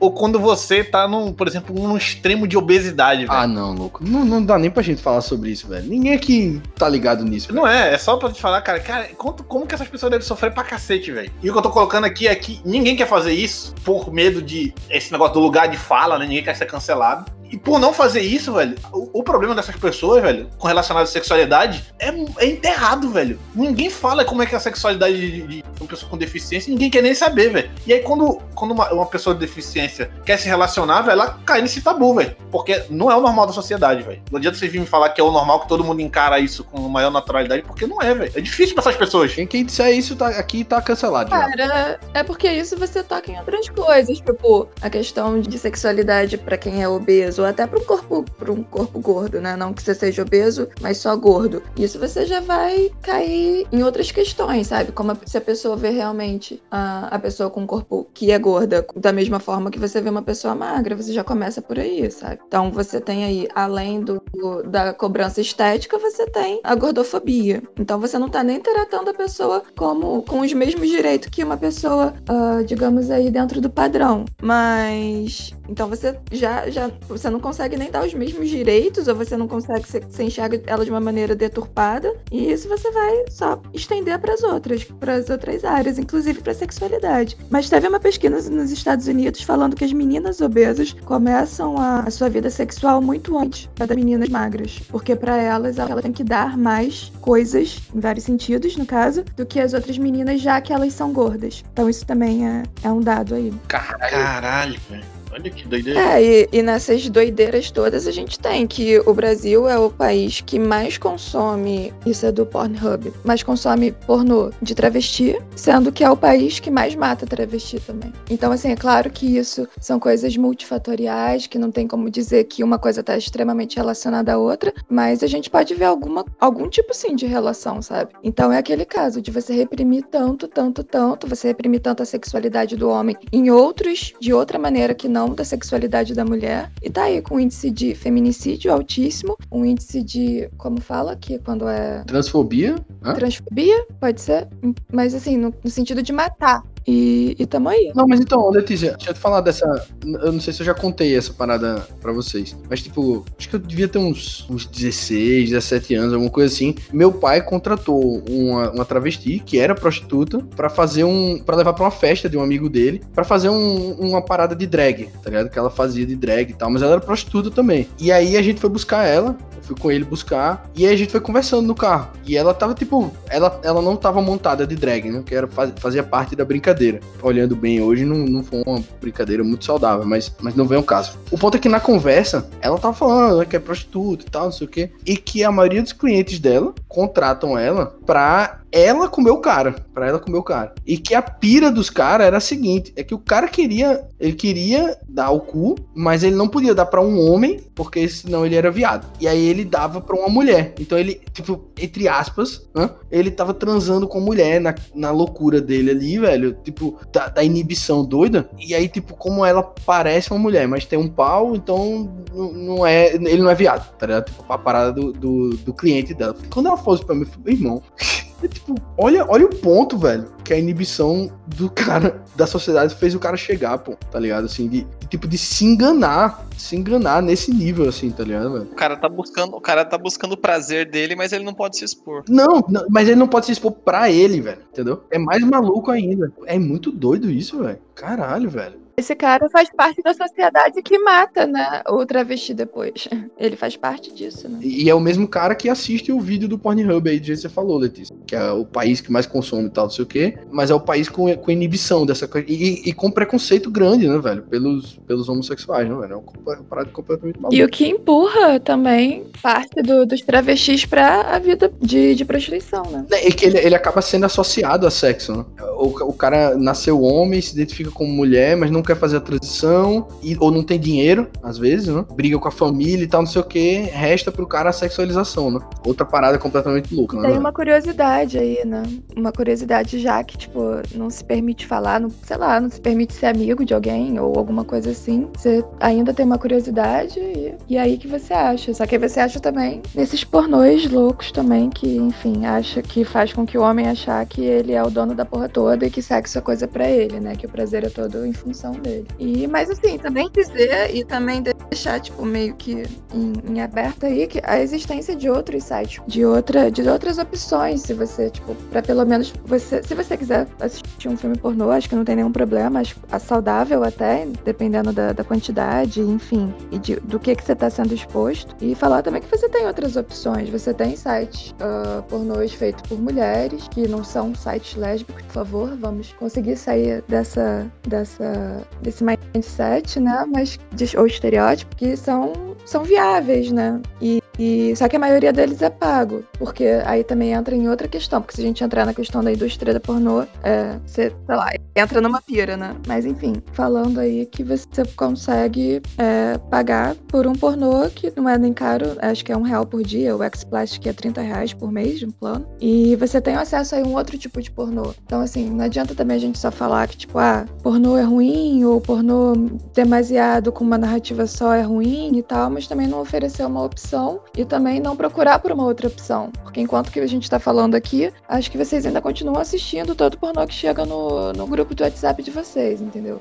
ou quando você tá, num, por exemplo, num extremo de obesidade, velho. Ah, não, louco. Não, não dá nem pra gente falar sobre isso, velho. Ninguém aqui tá ligado nisso. Não é, é só pra te falar, cara, cara, como, como que essas pessoas devem sofrer pra cacete, velho. E o que eu tô colocando aqui é que ninguém quer fazer isso por medo de esse negócio do lugar de fala, né? Ninguém quer ser cancelado. E por não fazer isso, velho, o, o problema dessas pessoas, velho, com relacionado à sexualidade, é, é enterrado, velho. Ninguém fala como é que é a sexualidade de, de uma pessoa com deficiência, ninguém quer nem saber, velho. E aí, quando, quando uma, uma pessoa de deficiência quer se relacionar, velho, ela cai nesse tabu, velho. Porque não é o normal da sociedade, velho. Não adianta você vir me falar que é o normal, que todo mundo encara isso com maior naturalidade, porque não é, velho. É difícil pra essas pessoas. Quem, quem disser isso tá, aqui tá cancelado. já. Cara, é porque isso você toca em outras coisas, tipo, a questão de sexualidade pra quem é obeso, até pra um corpo, pra um corpo gordo, né? Não que você seja obeso, mas só gordo. Isso você já vai cair em outras questões, sabe? Como se a pessoa vê realmente a, a pessoa com um corpo que é gorda da mesma forma que você vê uma pessoa magra, você já começa por aí, sabe? Então você tem aí, além do, da cobrança estética, você tem a gordofobia. Então você não tá nem tratando a pessoa como com os mesmos direitos que uma pessoa, ah, digamos aí, dentro do padrão. Mas então você já, já você não consegue nem dar os mesmos direitos, ou você não consegue, você, você enxerga ela de uma maneira deturpada, e isso você vai só estender para as outras, para as outras áreas, inclusive para sexualidade. Mas teve uma pesquisa nos Estados Unidos falando que as meninas obesas começam a, a sua vida sexual muito antes da das meninas magras, porque para elas ela tem que dar mais coisas, em vários sentidos, no caso, do que as outras meninas, já que elas são gordas. Então isso também é, é um dado aí. Caralho, velho. Olha que doideira. É, e, e nessas doideiras todas a gente tem que o Brasil é o país que mais consome, isso é do Pornhub, mais consome pornô de travesti, sendo que é o país que mais mata travesti também. Então, assim, é claro que isso são coisas multifatoriais, que não tem como dizer que uma coisa está extremamente relacionada à outra, mas a gente pode ver alguma, algum tipo, sim, de relação, sabe? Então é aquele caso de você reprimir tanto, tanto, tanto, você reprimir tanto a sexualidade do homem em outros, de outra maneira que não da sexualidade da mulher, e tá aí com um índice de feminicídio altíssimo, um índice de, como fala, que quando é... Transfobia? Hã? Transfobia, pode ser, mas assim, no, no sentido de matar, e, e tamo aí. Não, mas então, Letícia, deixa eu te falar dessa. Eu não sei se eu já contei essa parada pra vocês. Mas, tipo, acho que eu devia ter uns, uns 16, 17 anos, alguma coisa assim. Meu pai contratou uma, uma travesti, que era prostituta, pra fazer um. para levar pra uma festa de um amigo dele, pra fazer um, uma parada de drag, tá ligado? Que ela fazia de drag e tal. Mas ela era prostituta também. E aí a gente foi buscar ela, eu fui com ele buscar, e aí a gente foi conversando no carro. E ela tava, tipo, ela, ela não tava montada de drag, né? Que era, fazia parte da brincadeira brincadeira. Olhando bem hoje, não, não foi uma brincadeira muito saudável, mas, mas não vem o caso. O ponto é que na conversa, ela tava falando né, que é prostituta e tal, não sei o quê, e que a maioria dos clientes dela contratam ela pra ela comer o cara, para ela comer o cara. E que a pira dos caras era a seguinte, é que o cara queria, ele queria dar o cu, mas ele não podia dar para um homem, porque senão ele era viado. E aí ele dava para uma mulher. Então ele, tipo, entre aspas, né, ele tava transando com a mulher na, na loucura dele ali, velho, tipo, da, da, inibição doida. E aí, tipo, como ela parece uma mulher, mas tem um pau, então não é, ele não é viado, tá ligado? Tipo, a parada do, do, do cliente dela. Quando ela fosse pra mim, eu falei, irmão, [laughs] é, tipo, olha, olha o ponto, velho, que a inibição do cara, da sociedade fez o cara chegar, pô, tá ligado? Assim, de, de tipo, de se enganar, se enganar nesse nível, assim, tá ligado, velho? O cara tá buscando, o cara tá buscando o prazer dele, mas ele não pode se expor. Não, não mas ele não pode se expor pra ele, velho, entendeu? É mais maluco ainda. É muito doido isso, velho. Caralho, velho. Esse cara faz parte da sociedade que mata, né? O travesti depois. Ele faz parte disso, né? E é o mesmo cara que assiste o vídeo do Pornhub aí, do jeito que você falou, Letícia. Que é o país que mais consome e tal, não sei o quê. Mas é o país com, com inibição dessa coisa. E, e, com preconceito grande, né, velho? Pelos, pelos homossexuais, né, velho? É uma parada completamente maluca. E o que empurra também parte do, dos travestis pra a vida de, de prostituição, né? É que ele, ele acaba sendo associado a sexo, né? O, o cara nasceu homem, se identifica como mulher, mas não quer fazer a transição, e, ou não tem dinheiro, às vezes, né? Briga com a família e tal, não sei o que, resta pro cara a sexualização, né? Outra parada completamente louca, né? Tem uma curiosidade aí, né? Uma curiosidade já que, tipo, não se permite falar, não, sei lá, não se permite ser amigo de alguém ou alguma coisa assim. Você ainda tem uma curiosidade e, e aí que você acha. Só que aí você acha também nesses pornôs loucos também, que, enfim, acha que faz com que o homem achar que ele é o dono da porra toda e que sexo é coisa para ele, né? Que o prazer é todo em função dele. E, mas assim, também dizer e também deixar, tipo, meio que em, em, aberto aí que a existência de outros sites, de, outra, de outras opções, se você, tipo, pra pelo menos você. Se você quiser assistir um filme pornô, acho que não tem nenhum problema, acho é saudável até, dependendo da, da quantidade, enfim, e de, do que, que você tá sendo exposto. E falar também que você tem outras opções. Você tem sites uh, pornôs feitos por mulheres, que não são sites lésbicos, por favor, vamos conseguir sair dessa, dessa desse mindset, né? Mas, ou estereótipo, que são, são viáveis, né? E, e, só que a maioria deles é pago, porque aí também entra em outra questão, porque se a gente entrar na questão da indústria da pornô, é, você, sei lá, entra numa pira, né? Mas enfim, falando aí que você consegue é, pagar por um pornô que não é nem caro, acho que é um real por dia, o X-Plastic é 30 reais por mês de um plano, e você tem acesso a um outro tipo de pornô. Então, assim, não adianta também a gente só falar que, tipo, ah, pornô é ruim, ou pornô demasiado com uma narrativa só é ruim e tal, mas também não oferecer uma opção e também não procurar por uma outra opção. Porque enquanto que a gente tá falando aqui, acho que vocês ainda continuam assistindo todo pornô que chega no, no grupo do WhatsApp de vocês, entendeu?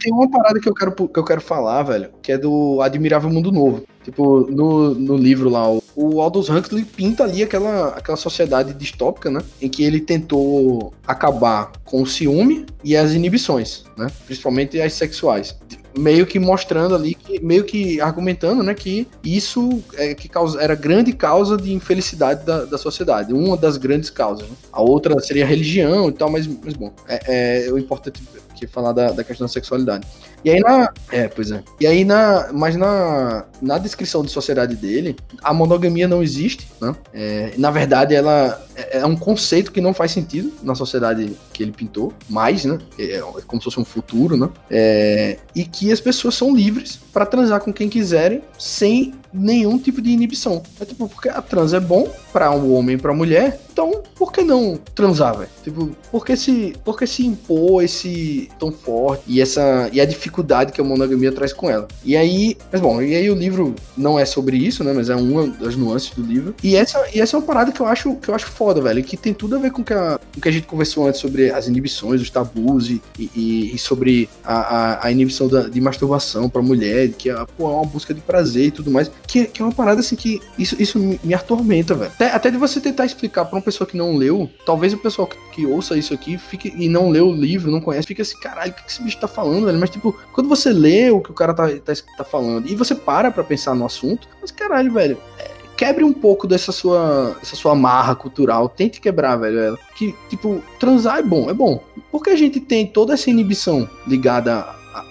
Tem uma parada que eu quero, que eu quero falar, velho, que é do Admirável Mundo Novo. Tipo, no, no livro lá, o, o Aldous Huxley pinta ali aquela, aquela sociedade distópica, né? Em que ele tentou acabar com o ciúme e as inibições, né? Principalmente as sexuais meio que mostrando ali, que, meio que argumentando, né, que isso é, que causa, era grande causa de infelicidade da, da sociedade, uma das grandes causas. Né? A outra seria a religião e tal, mas, mas bom, é, é o importante que falar da, da questão da sexualidade. E aí na. É, pois é. E aí na. Mas na, na descrição de sociedade dele, a monogamia não existe, né? É, na verdade, ela é, é um conceito que não faz sentido na sociedade que ele pintou, mais, né? É, é como se fosse um futuro, né? É, e que as pessoas são livres para transar com quem quiserem sem nenhum tipo de inibição. É tipo, porque a trans é bom para um homem e pra mulher, então por que não transar, velho? Tipo, por que se, por que se impor esse tão forte e essa e a dificuldade que a monogamia traz com ela? E aí, mas bom, e aí o livro não é sobre isso, né, mas é uma das nuances do livro. E essa, e essa é uma parada que eu acho que eu acho foda, velho, que tem tudo a ver com que a, o que a gente conversou antes sobre as inibições, os tabus e, e, e sobre a, a, a inibição da, de masturbação para mulher, que é, pô, é uma busca de prazer e tudo mais que, que é uma parada assim que isso, isso me, atormenta, velho. Até, até, de você tentar explicar pra uma pessoa que não leu, talvez o pessoal que, que, ouça isso aqui fique e não leu o livro, não conhece, fica assim, caralho, o que, que esse bicho tá falando, velho? Mas, tipo, quando você lê o que o cara tá, tá, tá falando e você para pra pensar no assunto, mas caralho, velho, é, quebre um pouco dessa sua, dessa sua marra cultural. Tente quebrar, velho, ela. Que, tipo, transar é bom, é bom. Porque a gente tem toda essa inibição ligada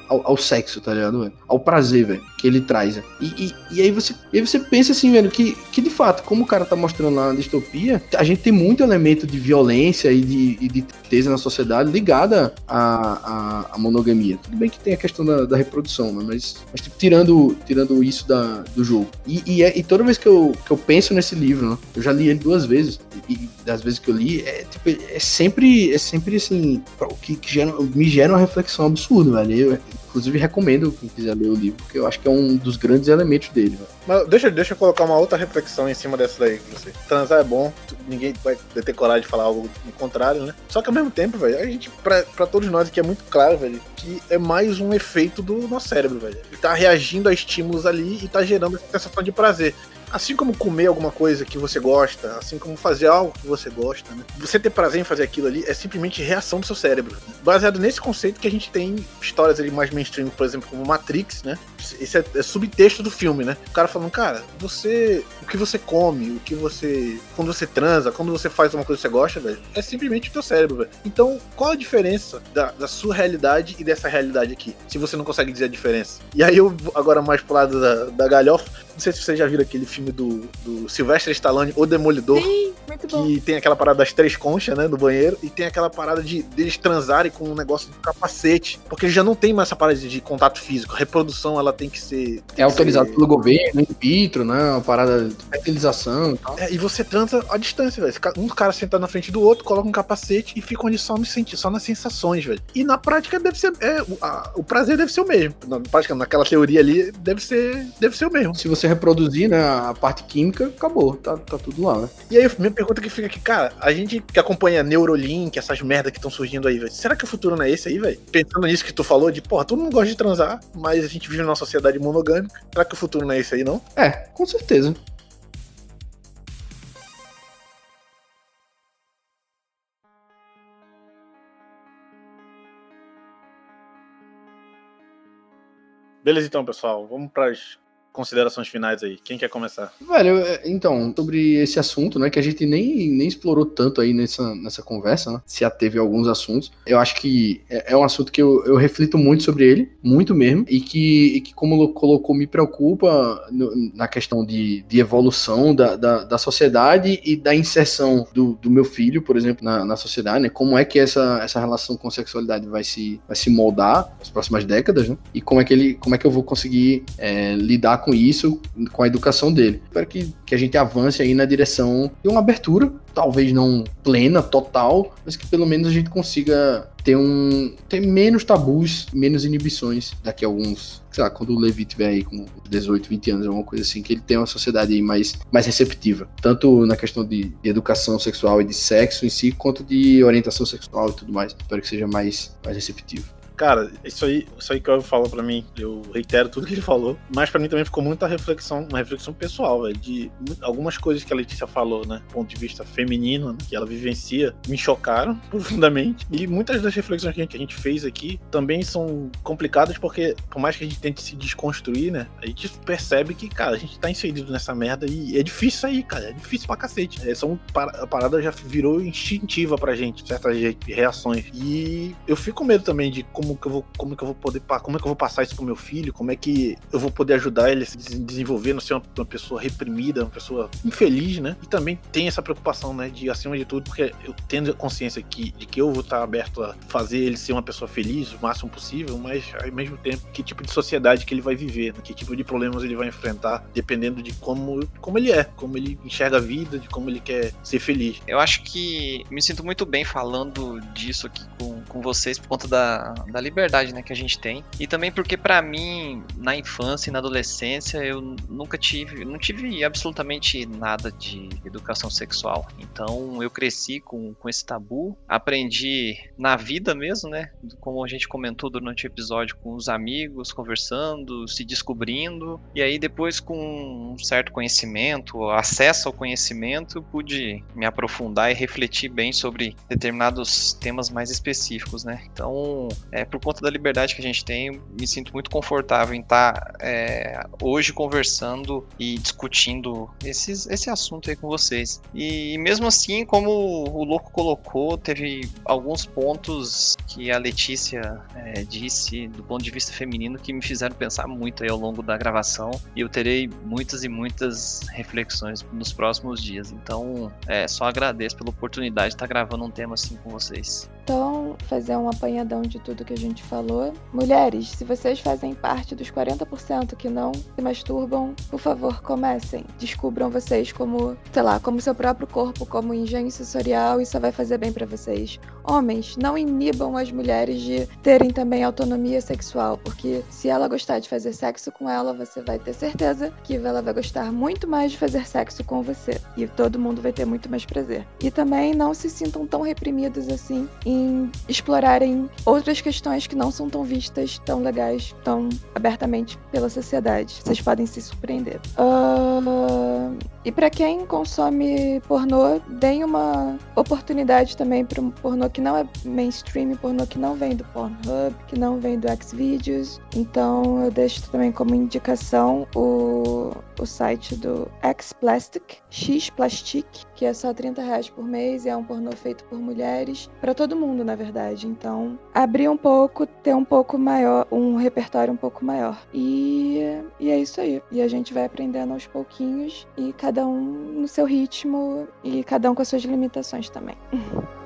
ao, ao, sexo, tá ligado, velho? Ao prazer, velho, que ele traz. E, e, e, aí você, e aí você pensa assim, velho, que, que de fato, como o cara tá mostrando lá na distopia, a gente tem muito elemento de violência e de, e de tristeza na sociedade ligada à, à, à, monogamia. Tudo bem que tem a questão da, da reprodução, né? mas, mas tipo, tirando, tirando isso da, do jogo. E, e, é, e, toda vez que eu, que eu penso nesse livro, né? eu já li ele duas vezes, e das vezes que eu li, é, tipo, é sempre, é sempre assim, que, que gera, me gera uma reflexão absurda, velho. Eu, Inclusive, recomendo quem quiser ler o livro, porque eu acho que é um dos grandes elementos dele. Mas deixa, deixa eu colocar uma outra reflexão em cima dessa daí. Você. Transar é bom, ninguém vai ter coragem de falar algo contrário, né? Só que ao mesmo tempo, velho, a gente, pra, pra todos nós aqui é muito claro, velho, que é mais um efeito do nosso cérebro, velho. Ele tá reagindo a estímulos ali e tá gerando essa sensação de prazer assim como comer alguma coisa que você gosta, assim como fazer algo que você gosta, né? Você ter prazer em fazer aquilo ali é simplesmente reação do seu cérebro. Baseado nesse conceito que a gente tem histórias ali mais mainstream, por exemplo, como Matrix, né? Esse é, é subtexto do filme, né? O cara falando, cara, você. O que você come, o que você. Quando você transa, quando você faz uma coisa que você gosta, velho, é simplesmente o teu cérebro, velho. Então, qual a diferença da, da sua realidade e dessa realidade aqui? Se você não consegue dizer a diferença. E aí eu, agora mais pro lado da, da galhofa, não sei se vocês já viram aquele filme do, do Sylvester Stallone, O Demolidor. Sim, muito bom. Que tem aquela parada das três conchas, né, do banheiro, e tem aquela parada de deles transarem com um negócio de capacete. Porque já não tem mais essa parada de, de contato físico. A reprodução, ela tem que ser. Tem é autorizado ser... pelo governo, in vitro, né? Uma parada de fertilização e tal. É, e você transa à distância, velho. Um cara sentado na frente do outro, coloca um capacete e fica ali só, no senti só nas sensações, velho. E na prática deve ser. É, o, a, o prazer deve ser o mesmo. Na prática, naquela teoria ali, deve ser, deve ser o mesmo. Se você reproduzir, né, a parte química, acabou, tá, tá tudo lá, né? E aí, minha pergunta que fica aqui, cara, a gente que acompanha Neurolink, essas merdas que estão surgindo aí, velho, será que o futuro não é esse aí, velho? Pensando nisso que tu falou, de, porra, todo mundo gosta de transar, mas a gente vive numa sociedade monogâmica, será que o futuro não é esse aí, não? É, com certeza. Beleza, então, pessoal. Vamos para as considerações finais aí. Quem quer começar? Velho, é, então, sobre esse assunto, né, que a gente nem, nem explorou tanto aí nessa, nessa conversa, né, se teve alguns assuntos, eu acho que é, é um assunto que eu, eu, reflito muito sobre ele, muito mesmo, e que, e que como colocou, me preocupa no, na questão de, de evolução da, da, da, sociedade e da inserção do, do meu filho, por exemplo, na, na sociedade, né, como é que essa, essa relação com sexualidade vai se, vai se moldar nas próximas décadas, né, e como é que, ele, como é que eu vou conseguir é, lidar com isso, com a educação dele. Espero que, que a gente avance aí na direção de uma abertura, talvez não plena, total, mas que pelo menos a gente consiga ter um ter menos tabus, menos inibições daqui a alguns, sei lá, quando o Levi tiver aí com 18, 20 anos, alguma coisa assim, que ele tenha uma sociedade aí mais, mais receptiva, tanto na questão de, de, educação sexual e de sexo em si, quanto de orientação sexual e tudo mais. Espero que seja mais, mais receptivo. Cara, isso aí, isso aí que eu falo para mim, eu reitero tudo que ele falou, mas para mim também ficou muita reflexão, uma reflexão pessoal, velho, de algumas coisas que a Letícia falou, né, do ponto de vista feminino, né, que ela vivencia, me chocaram [laughs] profundamente. E muitas das reflexões que a, gente, que a gente fez aqui também são complicadas porque, por mais que a gente tente se desconstruir, né, a gente percebe que, cara, a gente tá inserido nessa merda e é difícil sair, cara, é difícil pra cacete. É, são, a parada já virou instintiva pra gente, certas reações. E eu fico com medo também de como que eu vou, como que eu vou poder, como é que eu vou passar isso pro meu filho, como é que eu vou poder ajudar ele a se desenvolver, não ser uma, uma pessoa reprimida, uma pessoa infeliz, né? E também tem essa preocupação, né, de acima de tudo, porque eu tendo consciência que, de que eu vou estar aberto a fazer ele ser uma pessoa feliz o máximo possível, mas ao mesmo tempo, que tipo de sociedade que ele vai viver, né? que tipo de problemas ele vai enfrentar, dependendo de como, como ele é, como ele enxerga a vida, de como ele quer ser feliz. Eu acho que me sinto muito bem falando disso aqui com, com vocês por conta da, da liberdade né, que a gente tem. E também porque, para mim, na infância e na adolescência, eu nunca tive, não tive absolutamente nada de educação sexual. Então, eu cresci com, com esse tabu, aprendi na vida mesmo, né? Como a gente comentou durante o episódio, com os amigos, conversando, se descobrindo. E aí, depois, com um certo conhecimento, acesso ao conhecimento, pude me aprofundar e refletir bem sobre determinados temas mais específicos, né? Então, é, por conta da liberdade que a gente tem, me sinto muito confortável em estar tá, é, hoje conversando e discutindo esses, esse assunto aí com vocês. E mesmo assim, como o Louco colocou, teve alguns pontos que a Letícia é, disse do ponto de vista feminino que me fizeram pensar muito aí ao longo da gravação e eu terei muitas e muitas reflexões nos próximos dias. Então, é, só agradeço pela oportunidade de estar gravando um tema assim com vocês. Então, fazer um apanhadão de tudo que a gente falou. Mulheres, se vocês fazem parte dos 40% que não se masturbam, por favor, comecem. Descubram vocês como, sei lá, como seu próprio corpo, como engenho sensorial, isso vai fazer bem para vocês. Homens, não inibam as mulheres de terem também autonomia sexual, porque se ela gostar de fazer sexo com ela, você vai ter certeza que ela vai gostar muito mais de fazer sexo com você. E todo mundo vai ter muito mais prazer. E também não se sintam tão reprimidos assim em em explorarem outras questões que não são tão vistas, tão legais, tão abertamente pela sociedade. Vocês podem se surpreender. Uh, e para quem consome pornô, deem uma oportunidade também para um pornô que não é mainstream, pornô que não vem do Pornhub, que não vem do Xvideos. Então eu deixo também como indicação o, o site do X-Plastic, X-Plastic, que é só 30 reais por mês e é um pornô feito por mulheres, para todo mundo, na verdade. Então, abrir um pouco, ter um pouco maior, um repertório um pouco maior. E, e é isso aí. E a gente vai aprendendo aos pouquinhos e cada um no seu ritmo e cada um com as suas limitações também. [laughs]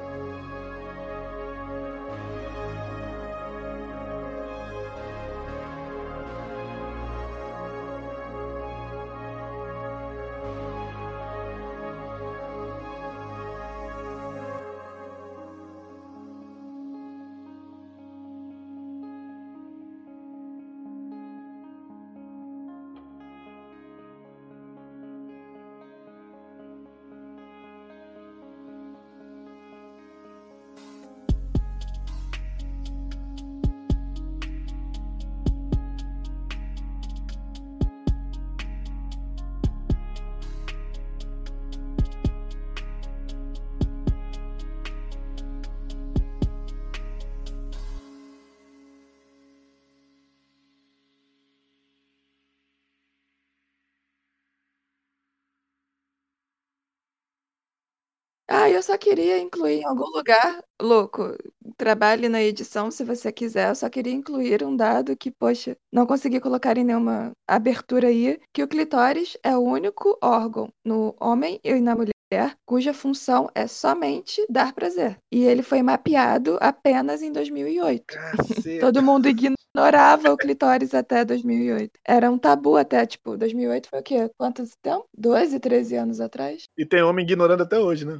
Eu só queria incluir em algum lugar, louco, trabalhe na edição se você quiser. Eu só queria incluir um dado que, poxa, não consegui colocar em nenhuma abertura aí, que o clitóris é o único órgão no homem e na mulher cuja função é somente dar prazer. E ele foi mapeado apenas em 2008. Todo mundo ignorava o clitóris até 2008. Era um tabu até, tipo, 2008 foi o quê? Quanto tempo? 12, 13 anos atrás? E tem homem ignorando até hoje, né?